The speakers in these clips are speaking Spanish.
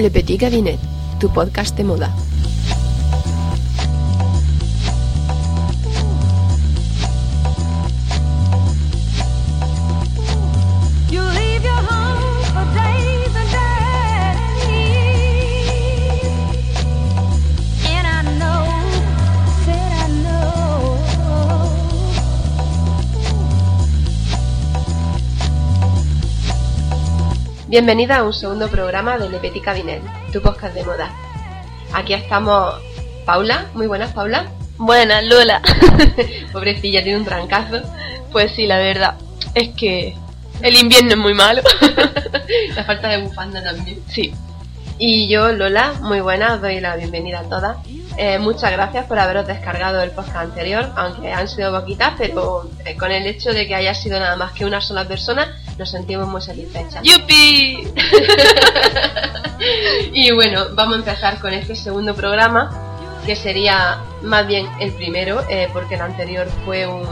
Le Petit Cabinet, tu podcast de moda. Bienvenida a un segundo programa de Le Petit Cabinet, tu podcast de moda. Aquí estamos Paula, muy buenas Paula. Buenas, Lola. Pobrecilla, tiene un trancazo. Pues sí, la verdad es que el invierno es muy malo. La falta de bufanda también. Sí, Y yo, Lola, muy buena, os doy la bienvenida a todas. Eh, muchas gracias por haberos descargado el podcast anterior, aunque han sido poquitas, pero eh, con el hecho de que haya sido nada más que una sola persona, nos sentimos muy satisfechas. ¡Yupi! Y bueno, vamos a empezar con este segundo programa, que sería más bien el primero, eh, porque el anterior fue un,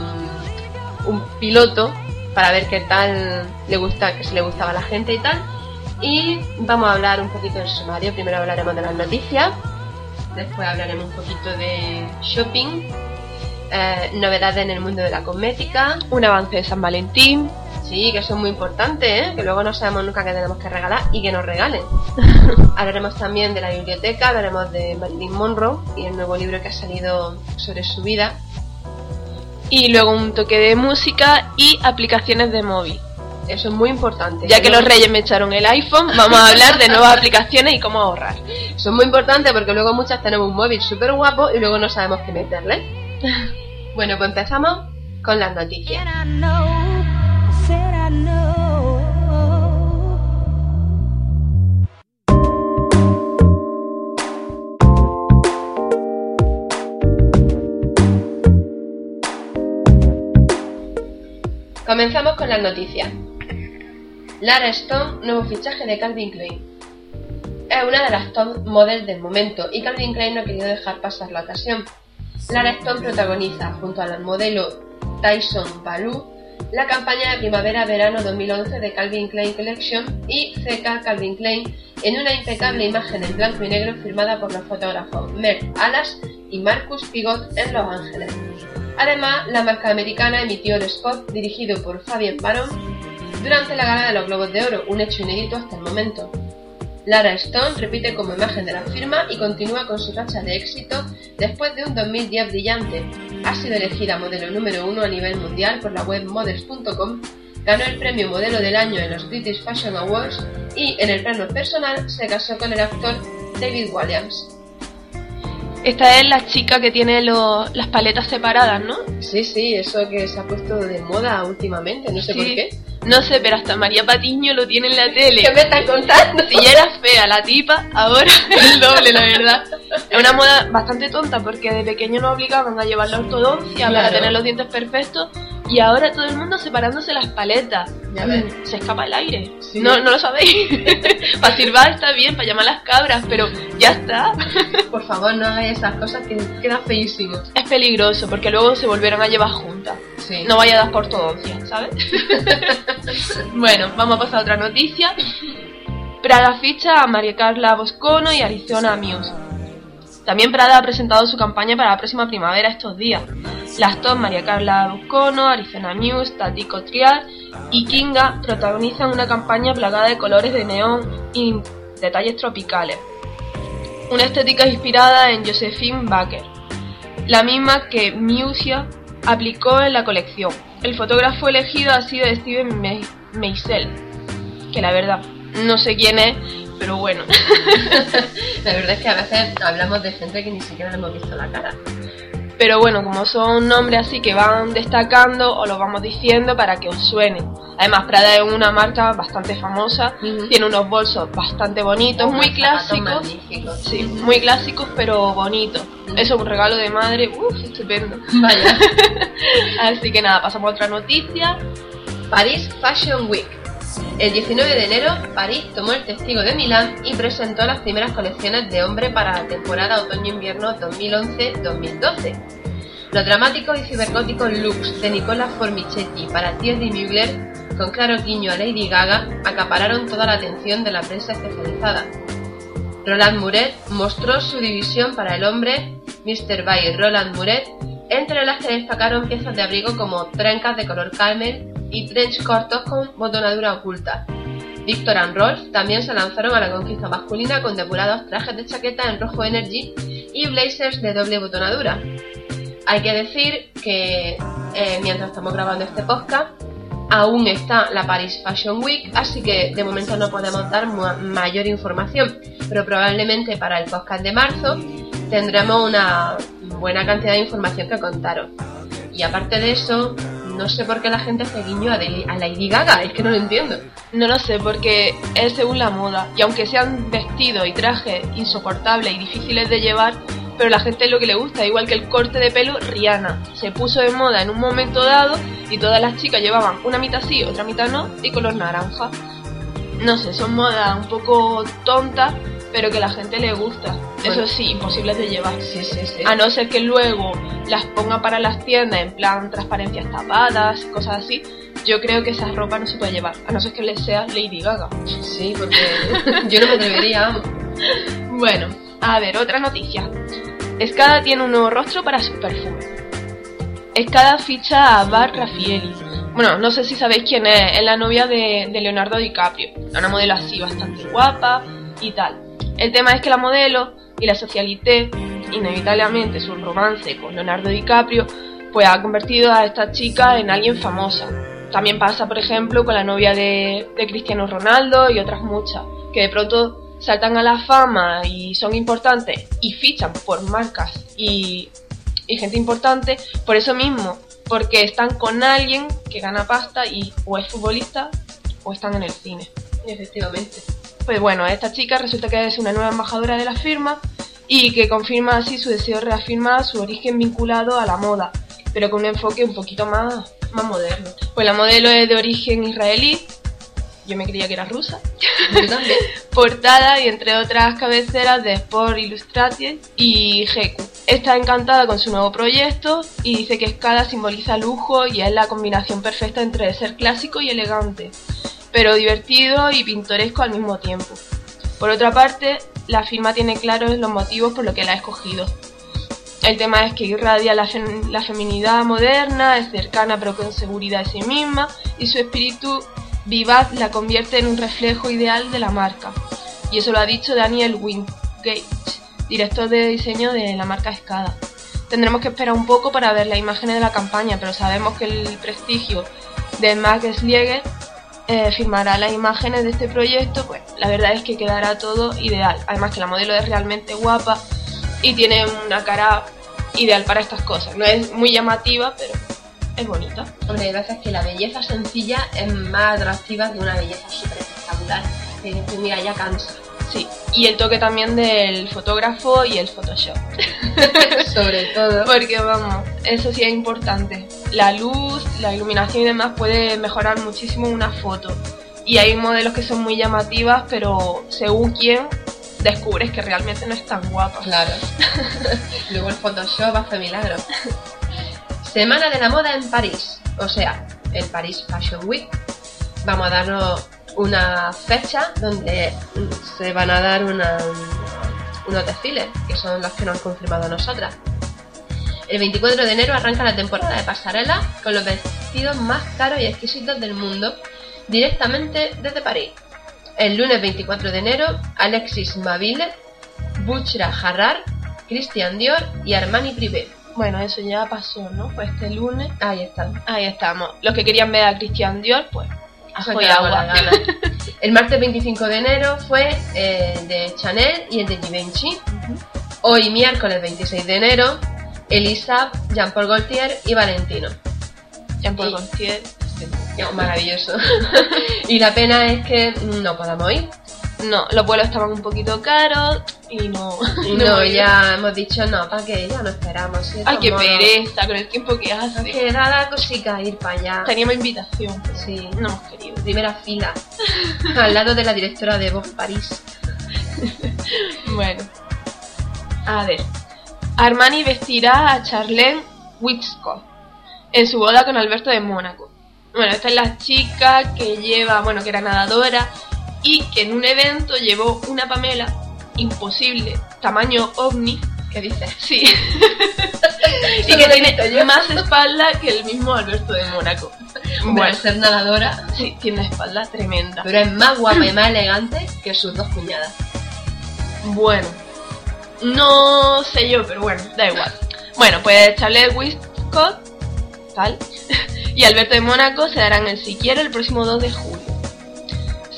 un piloto para ver qué tal le gusta, que si le gustaba a la gente y tal. Y vamos a hablar un poquito del sumario. Primero hablaremos de las noticias, después hablaremos un poquito de shopping, eh, novedades en el mundo de la cosmética, Un avance de San Valentín. Sí, que son muy importantes, ¿eh? que luego no sabemos nunca qué tenemos que regalar y que nos regalen. hablaremos también de la biblioteca, hablaremos de Marilyn Monroe y el nuevo libro que ha salido sobre su vida. Y luego un toque de música y aplicaciones de móvil. Eso es muy importante. Ya que los reyes me echaron el iPhone, vamos a hablar de nuevas aplicaciones y cómo ahorrar. Son muy importantes porque luego muchas tenemos un móvil súper guapo y luego no sabemos qué meterle. bueno, pues empezamos con las noticias. Comenzamos con las noticias. Lara Stone, nuevo fichaje de Calvin Klein. Es una de las top models del momento y Calvin Klein no ha querido dejar pasar la ocasión. Lara Stone protagoniza, junto al modelo Tyson Baloo, la campaña de primavera-verano 2011 de Calvin Klein Collection y CK Calvin Klein en una impecable imagen en blanco y negro firmada por los fotógrafos Mert Alas y Marcus Pigot en Los Ángeles. Además, la marca americana emitió el spot dirigido por Fabien Baron durante la gala de los Globos de Oro, un hecho inédito hasta el momento. Lara Stone repite como imagen de la firma y continúa con su racha de éxito después de un 2010 brillante. Ha sido elegida modelo número uno a nivel mundial por la web models.com, ganó el premio modelo del año en los British Fashion Awards y, en el plano personal, se casó con el actor David Williams. Esta es la chica que tiene lo- las paletas separadas, ¿no? Sí, sí, eso que se ha puesto de moda últimamente, no sé Sí. por qué. No sé, pero hasta María Patiño lo tiene en la tele. ¿Qué me estás contando? Si ya era fea la tipa, ahora es el doble, la verdad. Es una moda bastante tonta porque de pequeño nos obligaban a llevar la ortodoncia para Claro. tener los dientes perfectos y ahora todo el mundo separándose las paletas. Ya ves. Mm, Se escapa el aire. Sí. No, no lo sabéis. para silbar está bien, para llamar a las cabras, pero ya está. Por favor, no hagáis esas cosas que queda feísimo. Es peligroso porque luego se volvieron a llevar juntas. Sí. No vaya a dar por ortodoncia, ¿sabes? bueno, vamos a pasar a otra noticia. Prada ficha a María Carla Boscono y Arizona Muse. También Prada ha presentado su campaña para la próxima primavera estos días. Las top María Carla Boscono, Arizona Muse, Tati Cotrial y Kinga protagonizan una campaña plagada de colores de neón y detalles tropicales. Una estética inspirada en Josephine Baker, la misma que Musia aplicó en la colección. El fotógrafo elegido ha sido Steven Me- Meisel, que la verdad no sé quién es, pero bueno. La verdad es que a veces hablamos de gente que ni siquiera le hemos visto la cara. Pero bueno, como son nombres así que van destacando, os los vamos diciendo para que os suenen. Además, Prada es una marca bastante famosa, Ujú. tiene unos bolsos bastante bonitos, muy Unos zapatos clásicos. Sí, muy clásicos pero bonitos. Eso es un regalo de madre, uff, estupendo. Vaya. Así que nada, pasamos a otra noticia. París Fashion Week. El 19 de enero, París tomó el testigo de Milán y presentó las primeras colecciones de hombre para la temporada otoño-invierno 2011-2012. Los dramáticos y cibergóticos looks de Nicola Formichetti para Thierry Mugler, con claro guiño a Lady Gaga, acapararon toda la atención de la prensa especializada. Roland Muret mostró su división para el hombre, Mr. by Roland Muret, entre las que destacaron piezas de abrigo como trencas de color camel y trench cortos con botonadura oculta. Victor and Rolf también se lanzaron a la conquista masculina con depurados trajes de chaqueta en rojo energy y blazers de doble botonadura. Hay que decir que eh, mientras estamos grabando este podcast, aún está la Paris Fashion Week, así que de momento no podemos dar mayor información, pero probablemente para el podcast de marzo tendremos una buena cantidad de información que contaros. Y aparte de eso, no sé por qué la gente hace guiño a, a Lady Gaga, es que no lo entiendo. No lo sé, porque es según la moda. Y aunque sean vestidos y trajes insoportables y difíciles de llevar, pero la gente es lo que le gusta, igual que el corte de pelo Rihanna. Se puso de moda en un momento dado y todas las chicas llevaban una mitad sí, otra mitad no, y color naranja. No sé, son modas un poco tontas, pero que la gente le gusta. Bueno. Eso sí, imposibles de llevar. Sí, sí, sí. A no ser que luego las ponga para las tiendas en plan transparencias tapadas, cosas así, yo creo que esa ropa no se puede llevar, a no ser que le sea Lady Gaga. Sí, porque yo no me atrevería. Bueno, a ver, otra noticia. Escada tiene un nuevo rostro para su perfume. Escada ficha a Bar Raffaelli. Bueno, no sé si sabéis quién es, es la novia de, de Leonardo DiCaprio. Una modelo así bastante guapa y tal. El tema es que la modelo y la socialité, inevitablemente su romance con Leonardo DiCaprio, pues ha convertido a esta chica en alguien famosa. También pasa, por ejemplo, con la novia de, Cristiano Ronaldo y otras muchas, que de pronto saltan a la fama y son importantes y fichan por marcas y, y gente importante por eso mismo, porque están con alguien que gana pasta y o es futbolista o están en el cine. Efectivamente. Pues bueno, esta chica resulta que es una nueva embajadora de la firma y que confirma así su deseo de reafirmar su origen vinculado a la moda, pero con un enfoque un poquito más, más moderno. Pues la modelo es de origen israelí, yo me creía que era rusa, portada y entre otras cabeceras de Sport Illustrated y Heku. Está encantada con su nuevo proyecto y dice que Escada simboliza lujo y es la combinación perfecta entre ser clásico y elegante, pero divertido y pintoresco al mismo tiempo. Por otra parte, la firma tiene claros los motivos por los que la ha escogido. El tema es que irradia la, fem- la feminidad moderna, es cercana pero con seguridad de sí misma y su espíritu vivaz la convierte en un reflejo ideal de la marca. Y eso lo ha dicho Daniel Wingate, director de diseño de la marca Escada. Tendremos que esperar un poco para ver las imágenes de la campaña, pero sabemos que el prestigio de Max Slieger eh, firmará las imágenes de este proyecto, pues la verdad es que quedará todo ideal. Además que la modelo es realmente guapa y tiene una cara ideal para estas cosas. No es muy llamativa, pero es bonita. Hombre, hay veces que la belleza sencilla es más atractiva que una belleza súper espectacular. Que dices, mira, ya cansa. Sí, y el toque también del fotógrafo y el Photoshop. Sobre todo. Porque vamos, eso sí es importante. La luz, la iluminación y demás puede mejorar muchísimo una foto. Y hay modelos que son muy llamativas, pero según quién descubres que realmente no es tan guapa. Claro. Luego el Photoshop hace milagros. Semana de la moda en París. O sea, el Paris Fashion Week. Vamos a darnos una fecha donde se van a dar una- unos desfiles, que son los que nos han confirmado a nosotras. El 24 de enero arranca la temporada de pasarela con los vestidos más caros y exquisitos del mundo, directamente desde París. El lunes 24 de enero, Alexis Mabille, Buchra Harrar, Christian Dior y Armani Privé. Bueno, eso ya pasó, ¿no? Pues este lunes. Ahí están. Ahí estamos. Los que querían ver a Christian Dior, pues. Ajo y agua. El martes 25 de enero fue eh, el de Chanel y el de Givenchy. Hoy miércoles 26 de enero Elisa, Jean-Paul Gaultier y Valentino. Jean-Paul Gaultier. Oh, maravilloso. y la pena es que no podamos ir. No, los vuelos estaban un poquito caros y no. Y no, ya hemos dicho no, ¿para qué? Ya no esperamos. sí, Ay, qué pereza con el tiempo que hace. Que da la cosica ir para allá. Teníamos invitación, Sí, no hemos querido. primera fila. Al lado de la directora de Vogue París. Bueno, a ver. Armani vestirá a Charlene Wixcott en su boda con Alberto de Mónaco. Bueno, esta es la chica que lleva, bueno, que era nadadora y que en un evento llevó una Pamela imposible, tamaño ovni, ¿Qué dices? sí, y que tiene más espalda que el mismo Alberto de Mónaco. Bueno, ser nadadora. sí, tiene espalda tremenda. Pero es más guapa y más elegante que sus dos cuñadas. Bueno, no sé yo, pero bueno, da igual. Bueno, pues Charles Westcott, tal, y Alberto de Mónaco se darán el siquiera el próximo 2 de julio.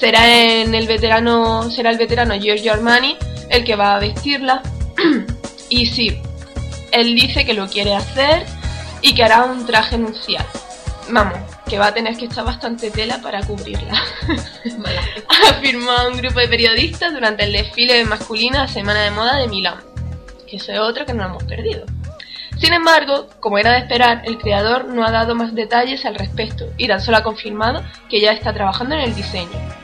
Será en el veterano, será el veterano Giorgio Armani el que va a vestirla. y sí, él dice que lo quiere hacer y que hará un traje nupcial. Vamos, que va a tener que echar bastante tela para cubrirla. Afirmó un grupo de periodistas durante el desfile masculino de la Semana de Moda de Milán, que es otro que no hemos perdido. Sin embargo, como era de esperar, el creador no ha dado más detalles al respecto y tan solo ha confirmado que ya está trabajando en el diseño.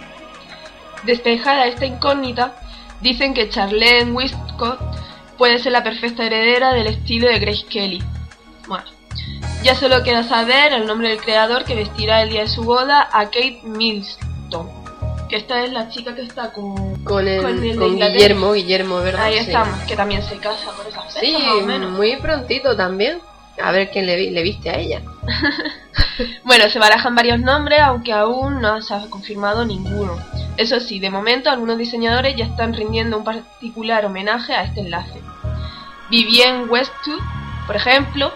Despejada esta incógnita, dicen que Charlene Westcott puede ser la perfecta heredera del estilo de Grace Kelly. Bueno, ya solo queda saber el nombre del creador que vestirá el día de su boda a Kate Milston. Que esta es la chica que está con, Con, el, Con. Guillermo, Guillermo, ¿verdad? Ahí Sí. estamos, que también se casa por esas fechas, Sí, más o menos. muy prontito también. A ver quién le, le viste a ella. Bueno, se barajan varios nombres, aunque aún no se ha confirmado ninguno. Eso sí, de momento algunos diseñadores ya están rindiendo un particular homenaje a este enlace. Vivienne Westwood, por ejemplo,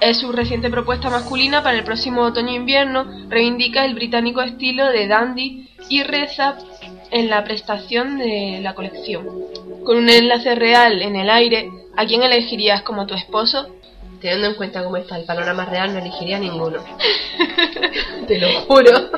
es su reciente propuesta masculina para el próximo otoño-invierno, reivindica el británico estilo de dandy y reza en la prestación de la colección. Con un enlace real en el aire, ¿a quién elegirías como tu esposo? Teniendo en cuenta cómo está el panorama real, no elegiría ninguno. Te lo juro.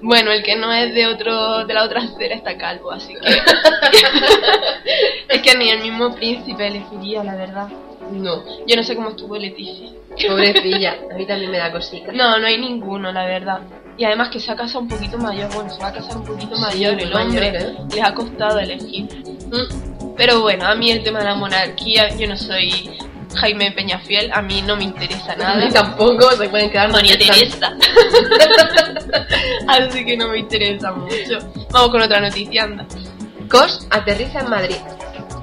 Bueno, el que no es de otro de la otra acera está calvo, así que es que ni el mismo príncipe elegiría, la verdad. No, Yo no sé cómo estuvo Leticia. pobrecilla. A mí también me da cosita. No, no hay ninguno, la verdad. Y además que se ha casado un poquito mayor, bueno, se va a casar un poquito mayor muy el hombre, mayor, ¿eh? les ha costado elegir. Mm, Pero bueno, a mí el tema de la monarquía, yo no soy Jaime Peñafiel, a mí no me interesa nada. mí tampoco se pueden quedar tan- Teresa. Así que no me interesa mucho. Vamos con otra noticia, anda. COS aterriza en Madrid.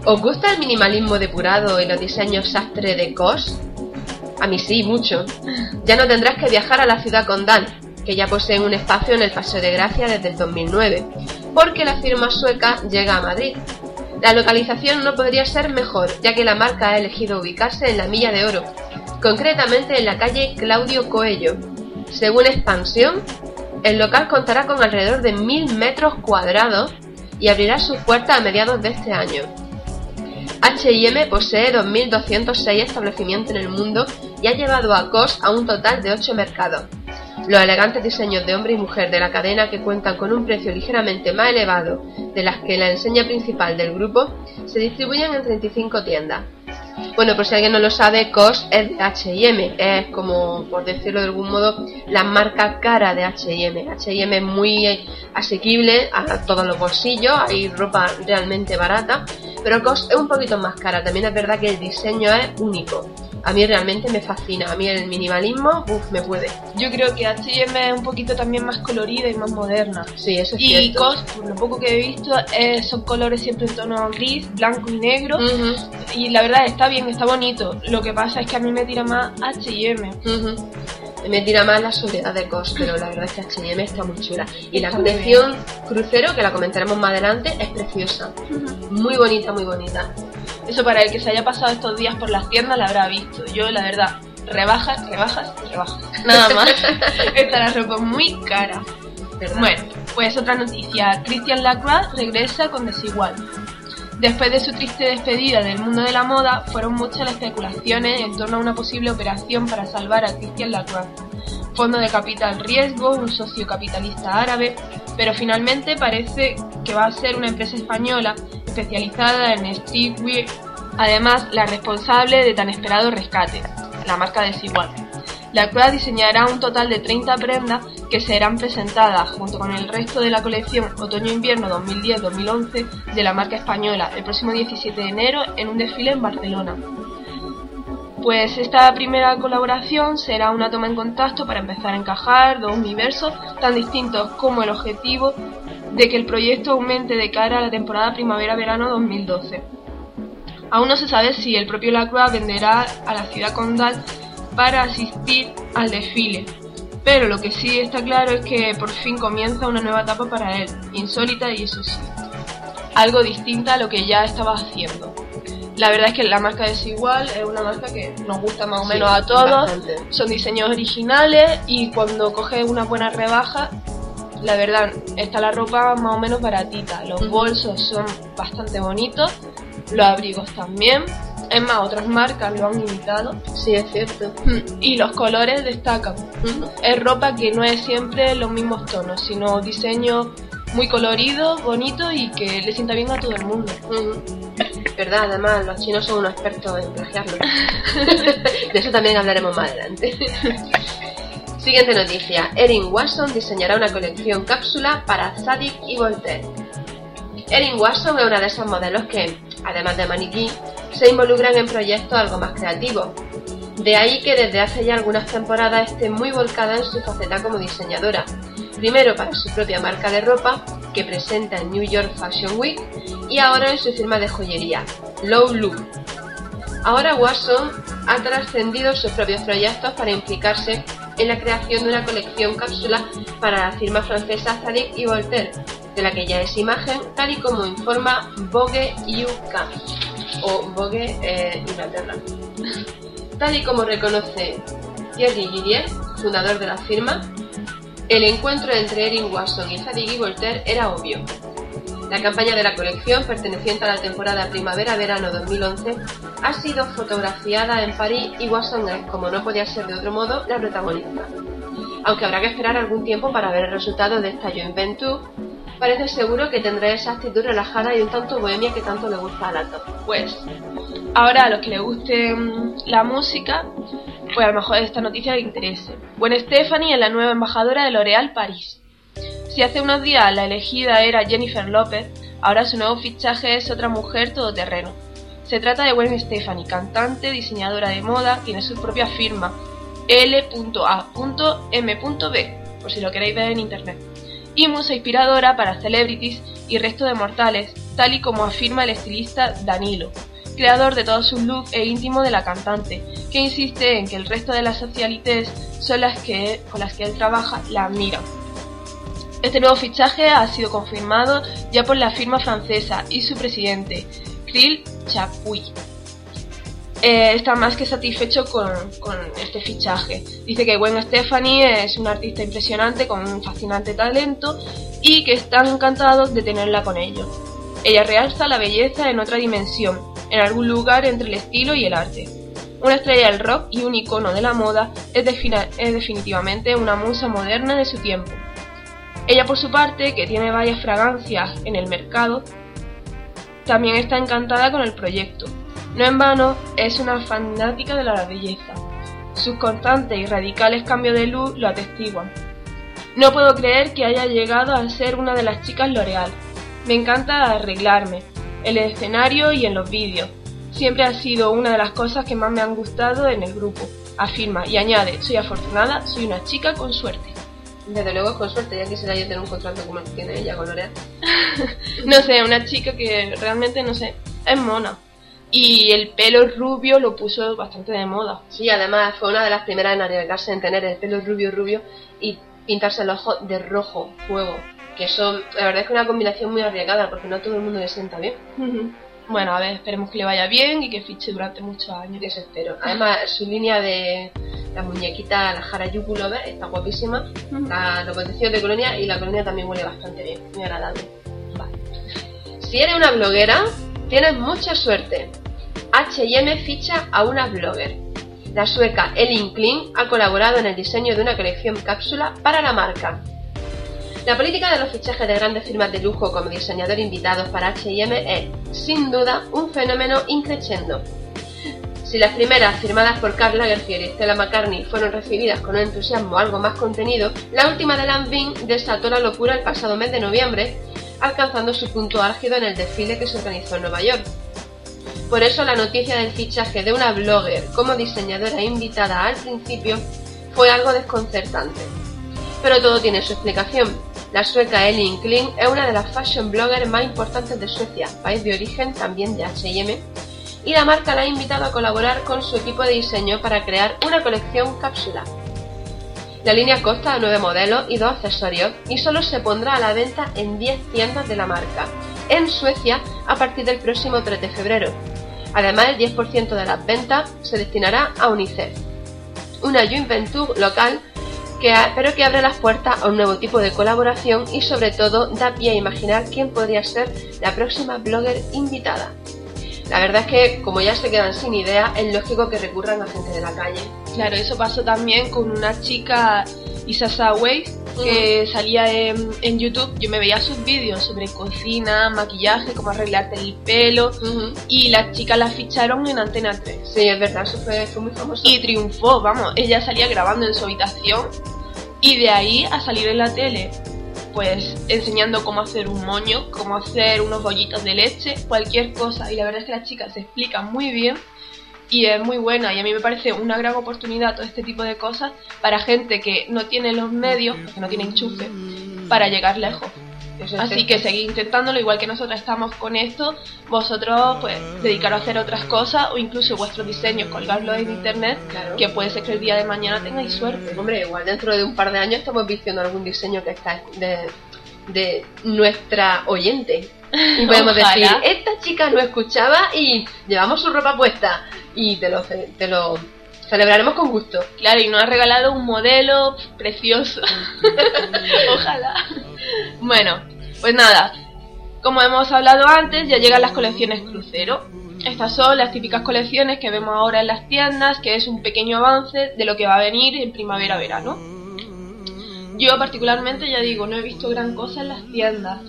¿Os gusta el minimalismo depurado y los diseños sastre de COS? A mí sí, mucho. Ya no tendrás que viajar a la ciudad condal, que ya posee un espacio en el Paseo de Gracia desde el 2009, porque la firma sueca llega a Madrid. La localización no podría ser mejor, ya que la marca ha elegido ubicarse en la Milla de Oro, concretamente en la calle Claudio Coello. Según Expansión, el local contará con alrededor de 1000 metros cuadrados y abrirá sus puertas a mediados de este año. H&M posee 2.206 establecimientos en el mundo y ha llevado a COS a un total de 8 mercados. Los elegantes diseños de hombre y mujer de la cadena que cuentan con un precio ligeramente más elevado de las que la enseña principal del grupo se distribuyen en 35 tiendas. Bueno, por si alguien no lo sabe, COS es de H&M, es como, por decirlo de algún modo, la marca cara de H&M. H&M es muy asequible a todos los bolsillos, hay ropa realmente barata, pero COS es un poquito más cara. También es verdad que el diseño es único. A mí realmente me fascina, a mí el minimalismo, uff, me puede. Yo creo que H&M es un poquito también más colorida y más moderna. Sí, eso es Y cierto. COS, por lo poco que he visto, eh, son colores siempre en tono gris, blanco y negro. Y la verdad está bien, está bonito. Lo que pasa es que a mí me tira más H&M. ujú. Me tira más la soledad de COS, pero la verdad es que H&M está muy chula. Y la colección crucero, que la comentaremos más adelante, es preciosa. Muy bonita, muy bonita. Eso para el que se haya pasado estos días por las tiendas la habrá visto. Yo, la verdad, rebajas, rebajas rebajas. Nada más. Está la ropa muy cara. ¿verdad? Bueno, pues otra noticia. Christian Lacroix regresa con Desigual. Después de su triste despedida del mundo de la moda, fueron muchas las especulaciones en torno a una posible operación para salvar a Christian Lacroix. Fondo de capital riesgo, un socio capitalista árabe, pero finalmente parece que va a ser una empresa española especializada en streetwear, además la responsable de tan esperado rescate, la marca Desigual. Lacroix diseñará un total de 30 prendas que serán presentadas junto con el resto de la colección Otoño-Invierno 2010-2011 de la marca española el próximo 17 de enero en un desfile en Barcelona. Pues esta primera colaboración será una toma en contacto para empezar a encajar dos universos tan distintos como el objetivo de que el proyecto aumente de cara a la temporada primavera-verano 2012. Aún no se sabe si el propio Lacroix venderá a la ciudad condal para asistir al desfile, pero lo que sí está claro es que por fin comienza una nueva etapa para él, insólita y eso sí, algo distinta a lo que ya estaba haciendo. La verdad es que la marca Desigual es una marca que nos gusta más o Sí, menos a todos, bastante. son diseños originales y cuando coges una buena rebaja, la verdad, está la ropa más o menos baratita, los bolsos son bastante bonitos, los abrigos también, es más, otras marcas lo han imitado Sí, es cierto. y los colores destacan. Es ropa que no es siempre los mismos tonos, sino diseños muy coloridos, bonitos y que le sienta bien a todo el mundo. Verdad, además los chinos son unos expertos en plagiarlo. De eso también hablaremos más adelante. Siguiente noticia. Erin Watson diseñará una colección cápsula para Sadik y Voltaire. Erin Watson es una de esas modelos que, además de maniquí, se involucran en proyectos algo más creativos. De ahí que desde hace ya algunas temporadas esté muy volcada en su faceta como diseñadora. Primero para su propia marca de ropa, que presenta en New York Fashion Week, y ahora en su firma de joyería, Low Look. Ahora Watson ha trascendido sus propios proyectos para implicarse en la creación de una colección cápsula para la firma francesa Zadig y Voltaire, de la que ya es imagen, tal y como informa Vogue UK o Vogue eh, Inglaterra. Tal y como reconoce Thierry Gillier, fundador de la firma, el encuentro entre Erin Watson y Zadig Voltaire era obvio. La campaña de la colección, perteneciente a la temporada primavera-verano 2011, ha sido fotografiada en París y Watson es, como no podía ser de otro modo, la protagonista. Aunque habrá que esperar algún tiempo para ver el resultado de esta joint venture, parece seguro que tendrá esa actitud relajada y un tanto bohemia que tanto le gusta a Lato. Pues ahora a los que les guste mm, la música, pues a lo mejor esta noticia les interese. Gwen Stefani es la nueva embajadora de L'Oréal París. Si hace unos días la elegida era Jennifer López, ahora su nuevo fichaje es otra mujer todoterreno. Se trata de Gwen Stefani, cantante, diseñadora de moda, tiene su propia firma, L.A.M.B, por si lo queréis ver en internet. Y musa inspiradora para celebrities y resto de mortales, tal y como afirma el estilista Danilo, creador de todos sus looks e íntimo de la cantante, que insiste en que el resto de las socialites son las que, con las que él trabaja la admiran. Este nuevo fichaje ha sido confirmado ya por la firma francesa y su presidente, Krill Chapuis. Eh, está más que satisfecho con, este fichaje. Dice que Gwen Stefani es una artista impresionante con un fascinante talento y que están encantados de tenerla con ellos. Ella realza la belleza en otra dimensión, en algún lugar entre el estilo y el arte. Una estrella del rock y un icono de la moda, es, es definitivamente una musa moderna de su tiempo. Ella por su parte, que tiene varias fragancias en el mercado, también está encantada con el proyecto. No en vano, es una fanática de la belleza. Sus constantes y radicales cambios de luz lo atestiguan. No puedo creer que haya llegado a ser una de las chicas L'Oreal. Me encanta arreglarme, en el escenario y en los vídeos. Siempre ha sido una de las cosas que más me han gustado en el grupo, afirma y añade, soy afortunada, soy una chica con suerte. Desde luego, con suerte, ya quisiera yo tener un contrato como el que tiene ella con L'Oreal. No sé, una chica que realmente, no sé, es mona. Y el pelo rubio lo puso bastante de moda. Sí, además fue una de las primeras en arriesgarse en tener el pelo rubio rubio y pintarse los ojos de rojo fuego. Que eso, la verdad es que es una combinación muy arriesgada porque no a todo el mundo le sienta bien. Bueno, a ver, esperemos que le vaya bien y que fiche durante muchos años. Eso espero. Además, su línea de la muñequita, la Harajuku Lover, está guapísima. La, los de colonia y la colonia también huele bastante bien, muy agradable. Vale. Si eres una bloguera, Tienes mucha suerte. H&M ficha a una blogger. La sueca Elin Kling ha colaborado en el diseño de una colección cápsula para la marca. La política de los fichajes de grandes firmas de lujo como diseñador invitados para H&M es, sin duda, un fenómeno increciendo. Si las primeras, firmadas por Karl Lagerfeld y Stella McCartney, fueron recibidas con un entusiasmo algo más contenido, la última de Lanvin desató la locura el pasado mes de noviembre, alcanzando su punto álgido en el desfile que se organizó en Nueva York. Por eso la noticia del fichaje de una blogger como diseñadora invitada al principio fue algo desconcertante. Pero todo tiene su explicación. La sueca Elin Kling es una de las fashion bloggers más importantes de Suecia, país de origen también de H&M, y la marca la ha invitado a colaborar con su equipo de diseño para crear una colección cápsula. La línea consta de 9 modelos y dos accesorios y solo se pondrá a la venta en 10 tiendas de la marca, en Suecia a partir del próximo 3 de febrero. Además, el 10% de las ventas se destinará a UNICEF, una joint venture local que pero que abre las puertas a un nuevo tipo de colaboración y sobre todo da pie a imaginar quién podría ser la próxima blogger invitada. La verdad es que como ya se quedan sin idea, es lógico que recurran a gente de la calle. Claro, eso pasó también con una chica, Isasa Weiss, que salía en, en YouTube. Yo me veía sus vídeos sobre cocina, maquillaje, cómo arreglarte el pelo. Y la chica la ficharon en Antena 3. Sí, es verdad, eso fue, fue muy famoso. Y triunfó, vamos. Ella salía grabando en su habitación. Y de ahí a salir en la tele, pues enseñando cómo hacer un moño, cómo hacer unos bollitos de leche, cualquier cosa. Y la verdad es que la chica se explica muy bien y es muy buena. Y a mí me parece una gran oportunidad todo este tipo de cosas para gente que no tiene los medios, que no tiene enchufe, para llegar lejos. Así que seguid intentándolo, igual que nosotros estamos con esto, vosotros pues dedicaros a hacer otras cosas o incluso vuestros diseños, colgarlos en internet, Claro. que puede ser que el día de mañana tengáis suerte. Hombre, igual dentro de un par de años estamos vistiendo algún diseño que está de, de nuestra oyente. Y podemos Ojalá. decir, esta chica no escuchaba y llevamos su ropa puesta. Y te lo, te lo celebraremos con gusto. Claro, y nos ha regalado un modelo precioso. Ojalá. Bueno, pues nada, como hemos hablado antes, ya llegan las colecciones crucero. Estas son las típicas colecciones que vemos ahora en las tiendas, que es un pequeño avance de lo que va a venir en primavera-verano. Yo particularmente, ya digo, no he visto gran cosa en las tiendas,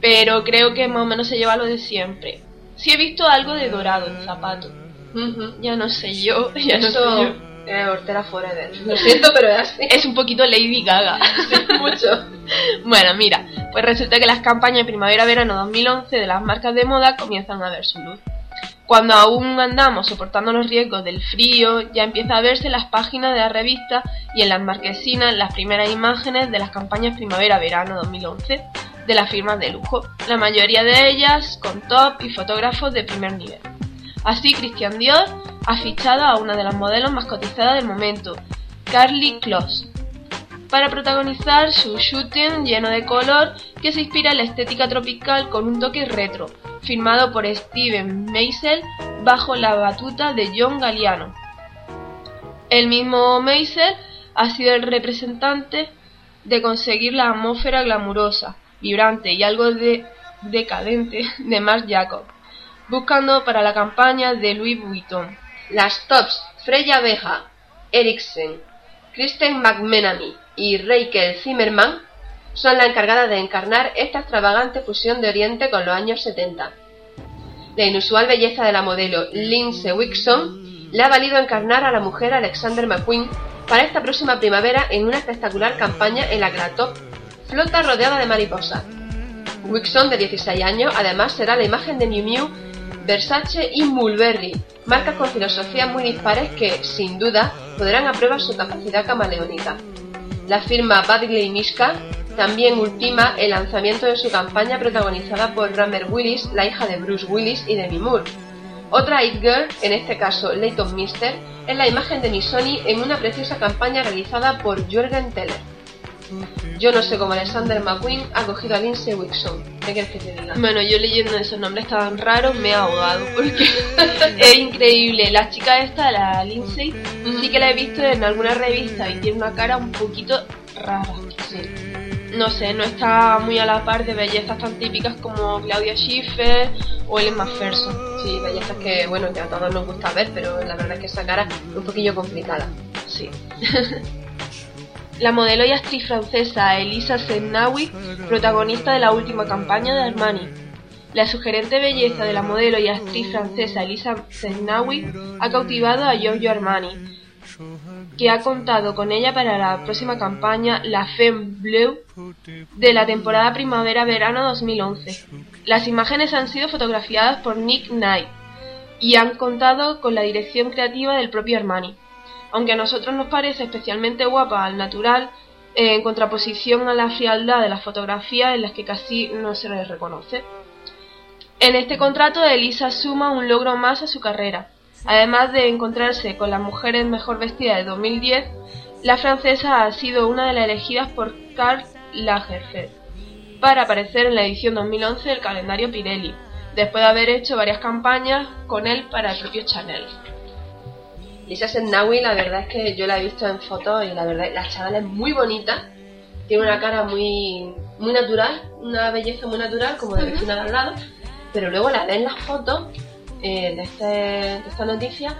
pero creo que más o menos se lleva lo de siempre. Sí he visto algo de dorado en zapatos. Ya no sé yo, ya no sé yo. Hortera Forever. Lo siento, pero es así. Es un poquito Lady Gaga. mucho. Bueno, mira, pues resulta que las campañas primavera-verano 2011 de las marcas de moda comienzan a ver su luz. Cuando aún andamos soportando los riesgos del frío, ya empieza a verse en las páginas de la revista y en las marquesinas las primeras imágenes de las campañas primavera-verano 2011 de las firmas de lujo, la mayoría de ellas con top y fotógrafos de primer nivel. Así, Christian Dior ha fichado a una de las modelos más cotizadas del momento, Carly Kloss, para protagonizar su shooting lleno de color que se inspira en la estética tropical con un toque retro, firmado por Steven Meisel bajo la batuta de John Galliano. El mismo Meisel ha sido el representante de conseguir la atmósfera glamurosa, vibrante y algo de decadente de Marc Jacob, buscando para la campaña de Louis Vuitton. Las tops Freya Beja, Eriksen, Kristen McMenamy y Rachel Zimmerman son las encargadas de encarnar esta extravagante fusión de Oriente con los años 70. La inusual belleza de la modelo Lindsay Wixon le ha valido encarnar a la mujer Alexander McQueen para esta próxima primavera en una espectacular campaña en la que la top flota rodeada de mariposas. Wixon, de 16 años, además será la imagen de Miu Miu, Versace y Mulberry, marcas con filosofías muy dispares que, sin duda, podrán a prueba su capacidad camaleónica. La firma Badgley Mishka también ultima el lanzamiento de su campaña protagonizada por Rammer Willis, la hija de Bruce Willis y Demi Moore. Otra It Girl, en este caso Leighton Mister, es la imagen de Missoni en una preciosa campaña realizada por Jürgen Teller. Yo no sé cómo Alexander McQueen ha cogido a Lindsay Wixon. ¿Qué quieres que te diga? Bueno, yo leyendo esos nombres tan raros me he ahogado porque es increíble. La chica esta, la Lindsay, sí que la he visto en alguna revista y tiene una cara un poquito rara. Sí. no sé, no está muy a la par de bellezas tan típicas como Claudia Schiffer o Ellen McPherson. Sí, bellezas que, bueno, que a todos nos gusta ver, pero la verdad es que esa cara es un poquillo complicada. Sí. La modelo y actriz francesa Elisa Sennawi, protagonista de la última campaña de Armani. La sugerente belleza de la modelo y actriz francesa Elisa Sennawi ha cautivado a Giorgio Armani, que ha contado con ella para la próxima campaña La Femme Bleue de la temporada primavera-verano 2011. Las imágenes han sido fotografiadas por Nick Knight y han contado con la dirección creativa del propio Armani. Aunque a nosotros nos parece especialmente guapa al natural, eh, en contraposición a la frialdad de las fotografías en las que casi no se les reconoce. En este contrato, Elisa suma un logro más a su carrera. Además de encontrarse con las mujeres mejor vestidas de 2010, la francesa ha sido una de las elegidas por Karl Lagerfeld para aparecer en la edición 2011 del calendario Pirelli, después de haber hecho varias campañas con él para el propio Chanel. Lisa Sennawi, la verdad es que yo la he visto en fotos y la verdad, la chavala es muy bonita. Tiene una cara muy, muy natural, una belleza muy natural, como de vecina de al lado. Pero luego la ves en las fotos eh, de, este, de esta noticia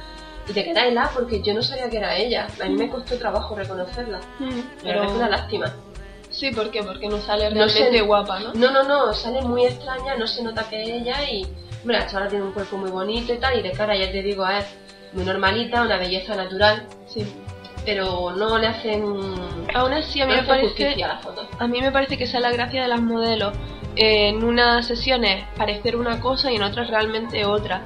y te quedas helada porque yo no sabía que era ella. A mí me costó trabajo reconocerla. Pero es una lástima. Sí, ¿por qué? Porque no sale No realmente sé. guapa, ¿no? No, no, no, sale muy extraña, no se nota que es ella y. La chavala tiene un cuerpo muy bonito y tal, y de cara, ya te digo, es muy normalita, una belleza natural, Sí. pero no le hacen. Aún así, a mí no me parece a la foto. A mí me parece que esa es la gracia de las modelos. En unas sesiones parecer una cosa y en otras realmente otra.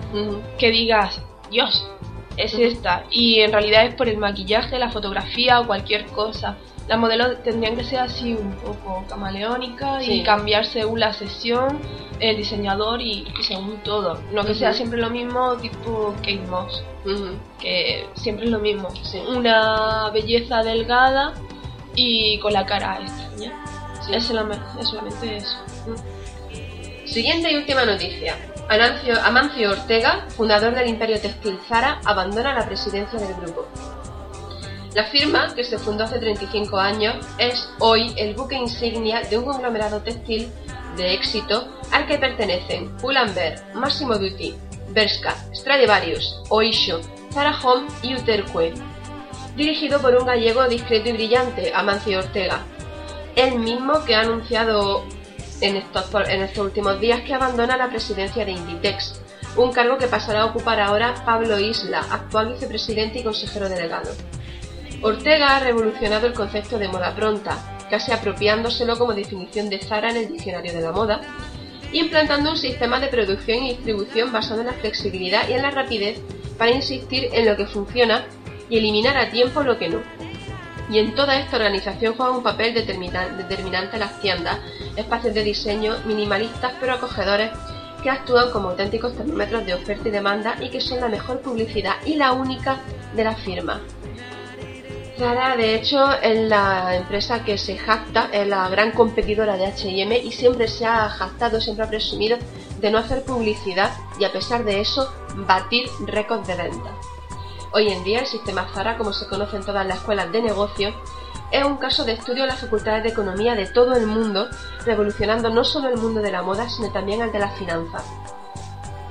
Que digas, Dios, es esta. Y en realidad es por el maquillaje, la fotografía o cualquier cosa. Las modelos tendrían que ser así un poco camaleónicas Sí. y cambiar según la sesión, el diseñador y, y según todo. No que sea siempre lo mismo tipo Kate Moss, que siempre es lo mismo. Sí. Una belleza delgada y con la cara extraña. Sí. Es, solamente, es solamente eso. Siguiente y última noticia. Anancio- Amancio Ortega, fundador del imperio textil Zara, abandona la presidencia del grupo. La firma, que se fundó hace 35 años, es hoy el buque insignia de un conglomerado textil de éxito al que pertenecen Pull&Bear, Massimo Dutti, Bershka, Stradivarius, Oysho, Zara Home y Uterque. Dirigido por un gallego discreto y brillante, Amancio Ortega, el mismo que ha anunciado en estos, en estos últimos días que abandona la presidencia de Inditex, un cargo que pasará a ocupar ahora Pablo Isla, actual vicepresidente y consejero delegado. Ortega ha revolucionado el concepto de moda pronta, casi apropiándoselo como definición de Zara en el diccionario de la moda, implantando un sistema de producción y distribución basado en la flexibilidad y en la rapidez para insistir en lo que funciona y eliminar a tiempo lo que no. Y en toda esta organización juega un papel determina- determinante las tiendas, espacios de diseño minimalistas pero acogedores que actúan como auténticos termómetros de oferta y demanda y que son la mejor publicidad y la única de la firma. Zara, de hecho, es la empresa que se jacta, es la gran competidora de H&M y siempre se ha jactado, siempre ha presumido de no hacer publicidad y a pesar de eso batir récords de venta. Hoy en día el sistema Zara, como se conoce en todas las escuelas de negocio, es un caso de estudio en las facultades de economía de todo el mundo, revolucionando no solo el mundo de la moda, sino también el de las finanzas.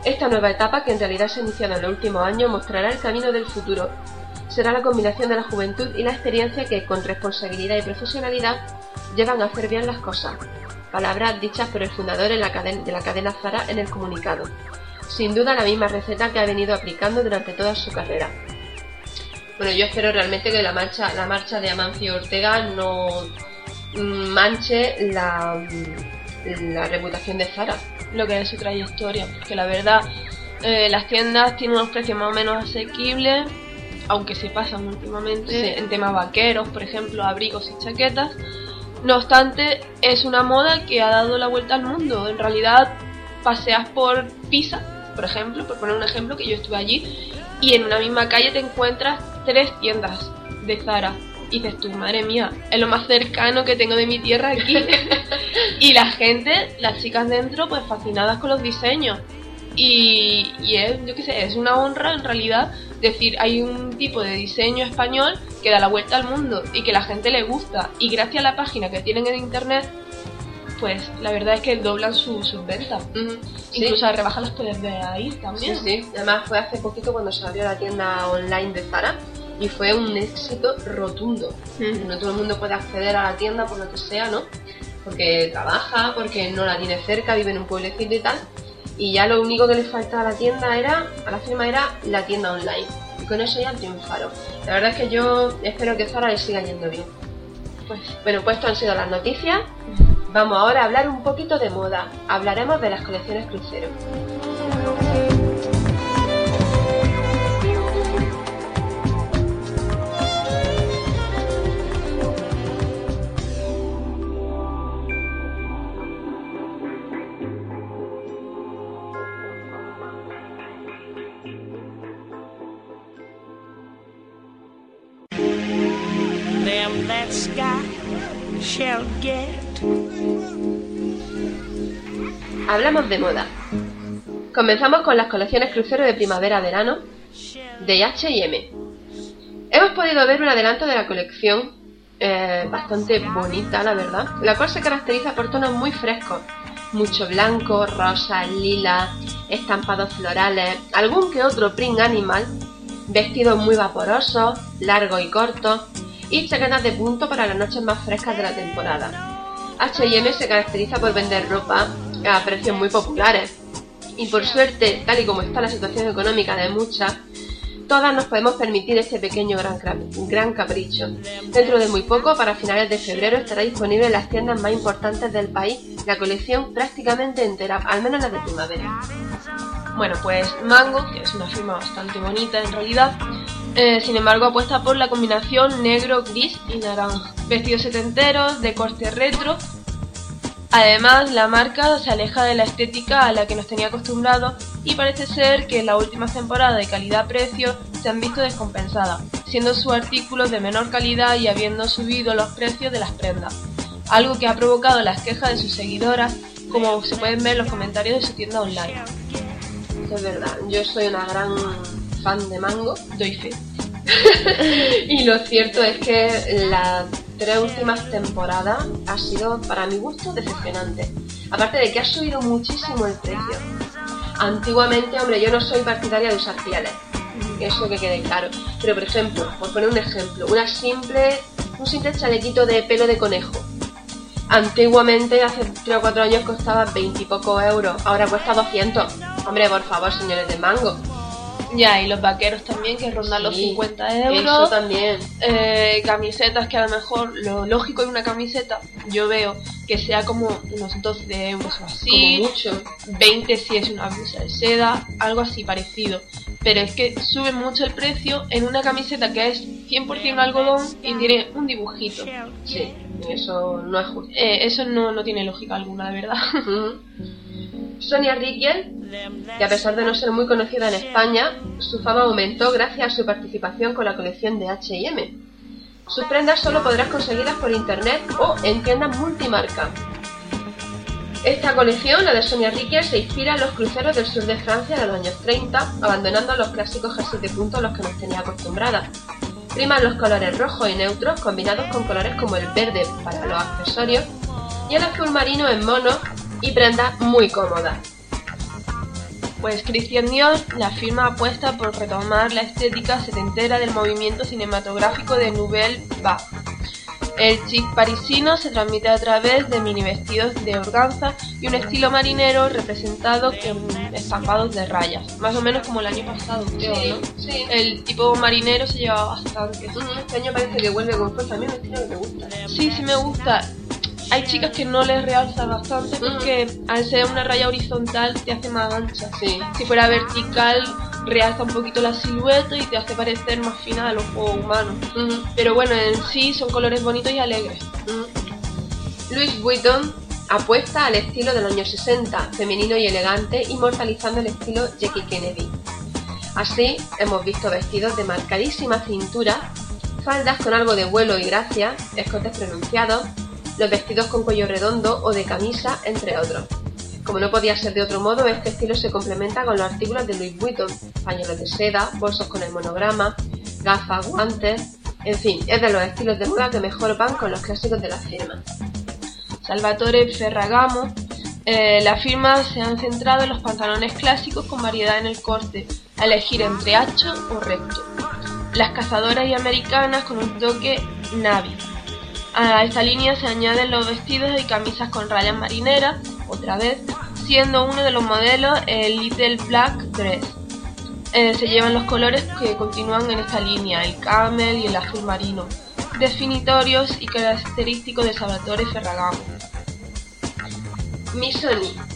Esta nueva etapa, que en realidad se ha iniciado en los últimos años, mostrará el camino del futuro. Será la combinación de la juventud y la experiencia que, con responsabilidad y profesionalidad, llevan a hacer bien las cosas. Palabras dichas por el fundador en la caden- de la cadena Zara en el comunicado. Sin duda la misma receta que ha venido aplicando durante toda su carrera. Bueno, yo espero realmente que la marcha, la marcha de Amancio Ortega no mm, manche la, mm, la reputación de Zara. Lo que es su trayectoria, porque la verdad, eh, las tiendas tienen unos precios más o menos asequibles, aunque se pasan últimamente Sí. en temas vaqueros, por ejemplo, abrigos y chaquetas. No obstante, es una moda que ha dado la vuelta al mundo. En realidad, paseas por Pisa, por ejemplo, por poner un ejemplo, que yo estuve allí, y en una misma calle te encuentras tres tiendas de Zara. Y dices tú, madre mía, es lo más cercano que tengo de mi tierra aquí. y la gente, las chicas dentro, pues fascinadas con los diseños. Y, y es, yo qué sé, es una honra en realidad decir, hay un tipo de diseño español que da la vuelta al mundo y que la gente le gusta. Y gracias a la página que tienen en internet, pues la verdad es que doblan su- sus ventas. Ujú. Sí. Incluso las rebajas las puedes ver ahí Sí, también. sí. Además fue hace poquito cuando se abrió la tienda online de Zara y fue un éxito rotundo. No todo el mundo puede acceder a la tienda por lo que sea, ¿no? Porque trabaja, porque no la tiene cerca, vive en un pueblecito y tal. Y ya lo único que le faltaba a la tienda era, a la firma era la tienda online. Y con eso ya triunfaron. La verdad es que yo espero que Zara le siga yendo bien. Pues Bueno, pues esto han sido las noticias. Vamos ahora a hablar un poquito de moda. Hablaremos de las colecciones crucero. Hablamos de moda. Comenzamos con las colecciones crucero de primavera-verano de H&M. Hemos podido ver un adelanto de la colección eh, bastante bonita, la verdad, la cual se caracteriza por tonos muy frescos, mucho blanco, rosa, lila, estampados florales, algún que otro print animal, vestidos muy vaporosos, largos y cortos, y chaquetas de punto para las noches más frescas de la temporada. H&M se caracteriza por vender ropa a precios muy populares. Y por suerte, tal y como está la situación económica de muchas, todas nos podemos permitir este pequeño gran, gran capricho. Dentro de muy poco, para finales de febrero, estará disponible en las tiendas más importantes del país la colección prácticamente entera, al menos la de primavera. Bueno, pues Mango, que es una firma bastante bonita en realidad, eh, sin embargo apuesta por la combinación negro, gris y naranja. Vestidos setenteros, de corte retro. Además, la marca se aleja de la estética a la que nos tenía acostumbrados y parece ser que en la última temporada de calidad-precio se han visto descompensadas, siendo sus artículos de menor calidad y habiendo subido los precios de las prendas. Algo que ha provocado las quejas de sus seguidoras, como se pueden ver en los comentarios de su tienda online. Es verdad, yo soy una gran fan de Mango Doy fe. y lo cierto es que las tres últimas temporadas ha sido, para mi gusto, decepcionante. Aparte de que ha subido muchísimo el precio. Antiguamente, hombre, yo no soy partidaria de usar pieles, eso que quede claro. Pero, por ejemplo, por poner un ejemplo, una simple, un simple chalequito de pelo de conejo. Antiguamente, hace 3 o 4 años, costaba 20 y pocos euros. Ahora cuesta 200. Hombre, por favor, señores de mango. Ya, y los vaqueros también que rondan los Sí, 50 Eso euros. también. Eh, camisetas que a lo mejor lo lógico de una camiseta yo veo que sea como unos 12 euros o Como así, mucho. 20 si es una blusa de seda, algo así parecido. Pero es que sube mucho el precio en una camiseta que es 100% algodón y tiene un dibujito. Sí, eso no es justo. Eh, eso no, no tiene lógica alguna, de verdad. Sonia Riquel, que a pesar de no ser muy conocida en España, su fama aumentó gracias a su participación con la colección de H&M. Sus prendas solo podrás conseguirlas por internet o en tiendas multimarca. Esta colección, la de Sonia Riquel, se inspira en los cruceros del sur de Francia de los años 30, abandonando los clásicos jerseys de punto a los que nos tenía acostumbradas. Priman los colores rojos y neutros combinados con colores como el verde para los accesorios y el azul marino en mono y prendas muy cómodas. Pues Christian Dior, la firma apuesta por retomar la estética setentera del movimiento cinematográfico de Nouvelle Vague. El chic parisino se transmite a través de mini vestidos de organza y un estilo marinero representado con estampados de rayas, más o menos como el año pasado, creo, Sí, ¿no? sí. El tipo marinero se llevaba bastante. Este año parece que vuelve con fuerza. A mí un estilo que me gusta. Sí, sí me gusta. Hay chicas que no les realza bastante porque al ser una raya horizontal te hace más ancha. Sí. Si fuera vertical, realza un poquito la silueta y te hace parecer más fina al ojo humano. Mm, Pero bueno, en sí son colores bonitos y alegres. mm. Louis Vuitton apuesta al estilo del año 60, femenino y elegante, inmortalizando el estilo Jackie Kennedy. Así, hemos visto vestidos de marcadísima cintura, faldas con algo de vuelo y gracia, escotes pronunciados, los vestidos con cuello redondo o de camisa, entre otros. Como no podía ser de otro modo, este estilo se complementa con los artículos de Louis Vuitton, pañuelos de seda, bolsos con el monograma, gafas, guantes, en fin, es de los estilos de moda que mejor van con los clásicos de la firma. Salvatore Ferragamo, eh, la firma se han centrado en los pantalones clásicos con variedad en el corte, a elegir entre ancho o recto. Las cazadoras y americanas con un toque navy. A esta línea se añaden los vestidos y camisas con rayas marineras, otra vez, siendo uno de los modelos el Little Black Dress. Eh, se llevan los colores que continúan en esta línea, el camel y el azul marino, definitorios y característicos de Salvatore Ferragamo. Missoni.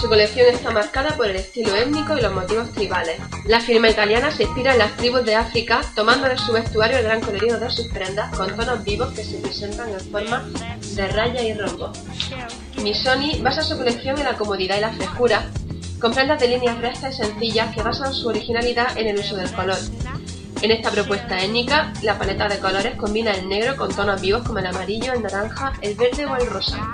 Su colección está marcada por el estilo étnico y los motivos tribales. La firma italiana se inspira en las tribus de África, tomando de su vestuario el gran colorido de sus prendas con tonos vivos que se presentan en forma de raya y rombo. Missoni basa su colección en la comodidad y la frescura, con prendas de líneas rectas y sencillas que basan su originalidad en el uso del color. En esta propuesta étnica, la paleta de colores combina el negro con tonos vivos como el amarillo, el naranja, el verde o el rosa.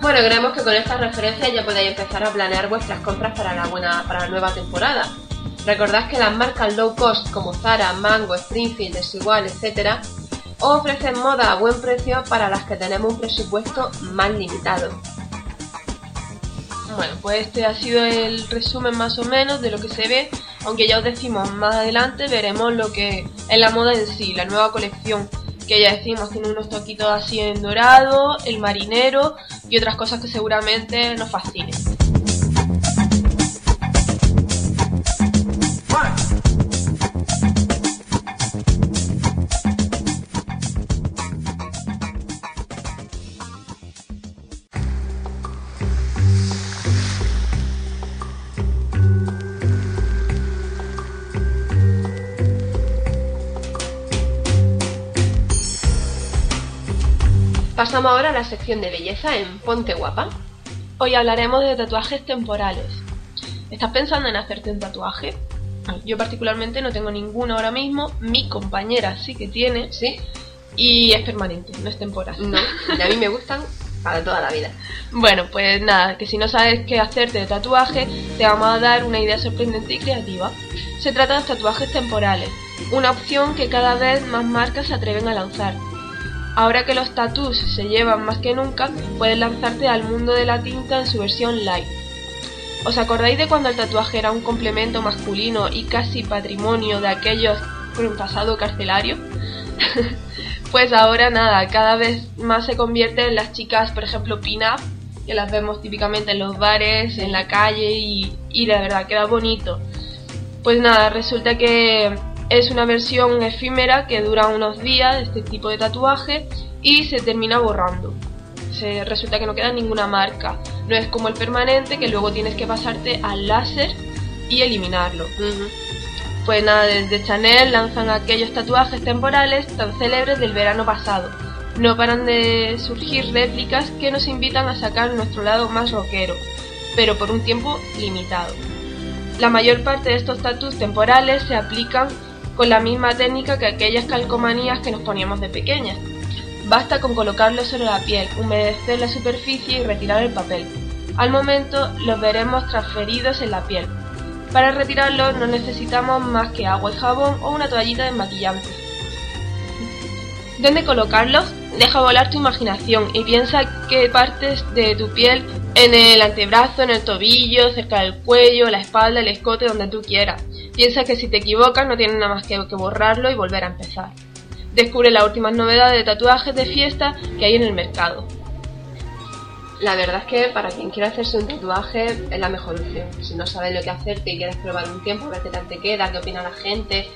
Bueno, creemos que con estas referencias ya podéis empezar a planear vuestras compras para la, buena, para la nueva temporada. Recordad que las marcas low cost como Zara, Mango, Springfield, Desigual, etc. ofrecen moda a buen precio para las que tenemos un presupuesto más limitado. Bueno, pues este ha sido el resumen más o menos de lo que se ve, aunque ya os decimos más adelante veremos lo que es la moda en sí, la nueva colección que ya decimos tiene unos toquitos así en dorado, el marinero y otras cosas que seguramente nos fascinen. Pasamos ahora a la sección de belleza en Ponte Guapa. Hoy hablaremos de tatuajes temporales. ¿Estás pensando en hacerte un tatuaje? Yo particularmente no tengo ninguno ahora mismo, mi compañera sí que tiene, ¿Sí? y es permanente, no es temporal. No, y a mí me gustan para toda la vida. Bueno, pues nada, que si no sabes qué hacerte de tatuaje, te vamos a dar una idea sorprendente y creativa. Se trata de tatuajes temporales, una opción que cada vez más marcas se atreven a lanzar. Ahora que los tatús se llevan más que nunca, puedes lanzarte al mundo de la tinta en su versión light. ¿Os acordáis de cuando el tatuaje era un complemento masculino y casi patrimonio de aquellos con un pasado carcelario? pues ahora nada, cada vez más se convierte en las chicas, por ejemplo, pin-up, que las vemos típicamente en los bares, en la calle y, y de verdad queda bonito. Pues nada, resulta que es una versión efímera que dura unos días, este tipo de tatuaje, y se termina borrando. Se, resulta que no queda ninguna marca. No es como el permanente que luego tienes que pasarte al láser y eliminarlo. Pues nada, desde Chanel lanzan aquellos tatuajes temporales tan célebres del verano pasado. No paran de surgir réplicas que nos invitan a sacar nuestro lado más rockero, pero por un tiempo limitado. La mayor parte de estos tatuajes temporales se aplican con la misma técnica que aquellas calcomanías que nos poníamos de pequeñas. Basta con colocarlo sobre la piel, humedecer la superficie y retirar el papel. Al momento los veremos transferidos en la piel. Para retirarlos no necesitamos más que agua y jabón o una toallita desmaquillante. ¿Dónde colocarlos? Deja volar tu imaginación y piensa qué partes de tu piel en el antebrazo, en el tobillo, cerca del cuello, la espalda, el escote, donde tú quieras. Piensa que si te equivocas no tienes nada más que, que borrarlo y volver a empezar. Descubre las últimas novedades de tatuajes de fiesta que hay en el mercado. La verdad es que para quien quiera hacerse un tatuaje es la mejor opción. Si no sabes lo que hacerte y quieres probar un tiempo, a ver qué tal te queda, qué opina la gente,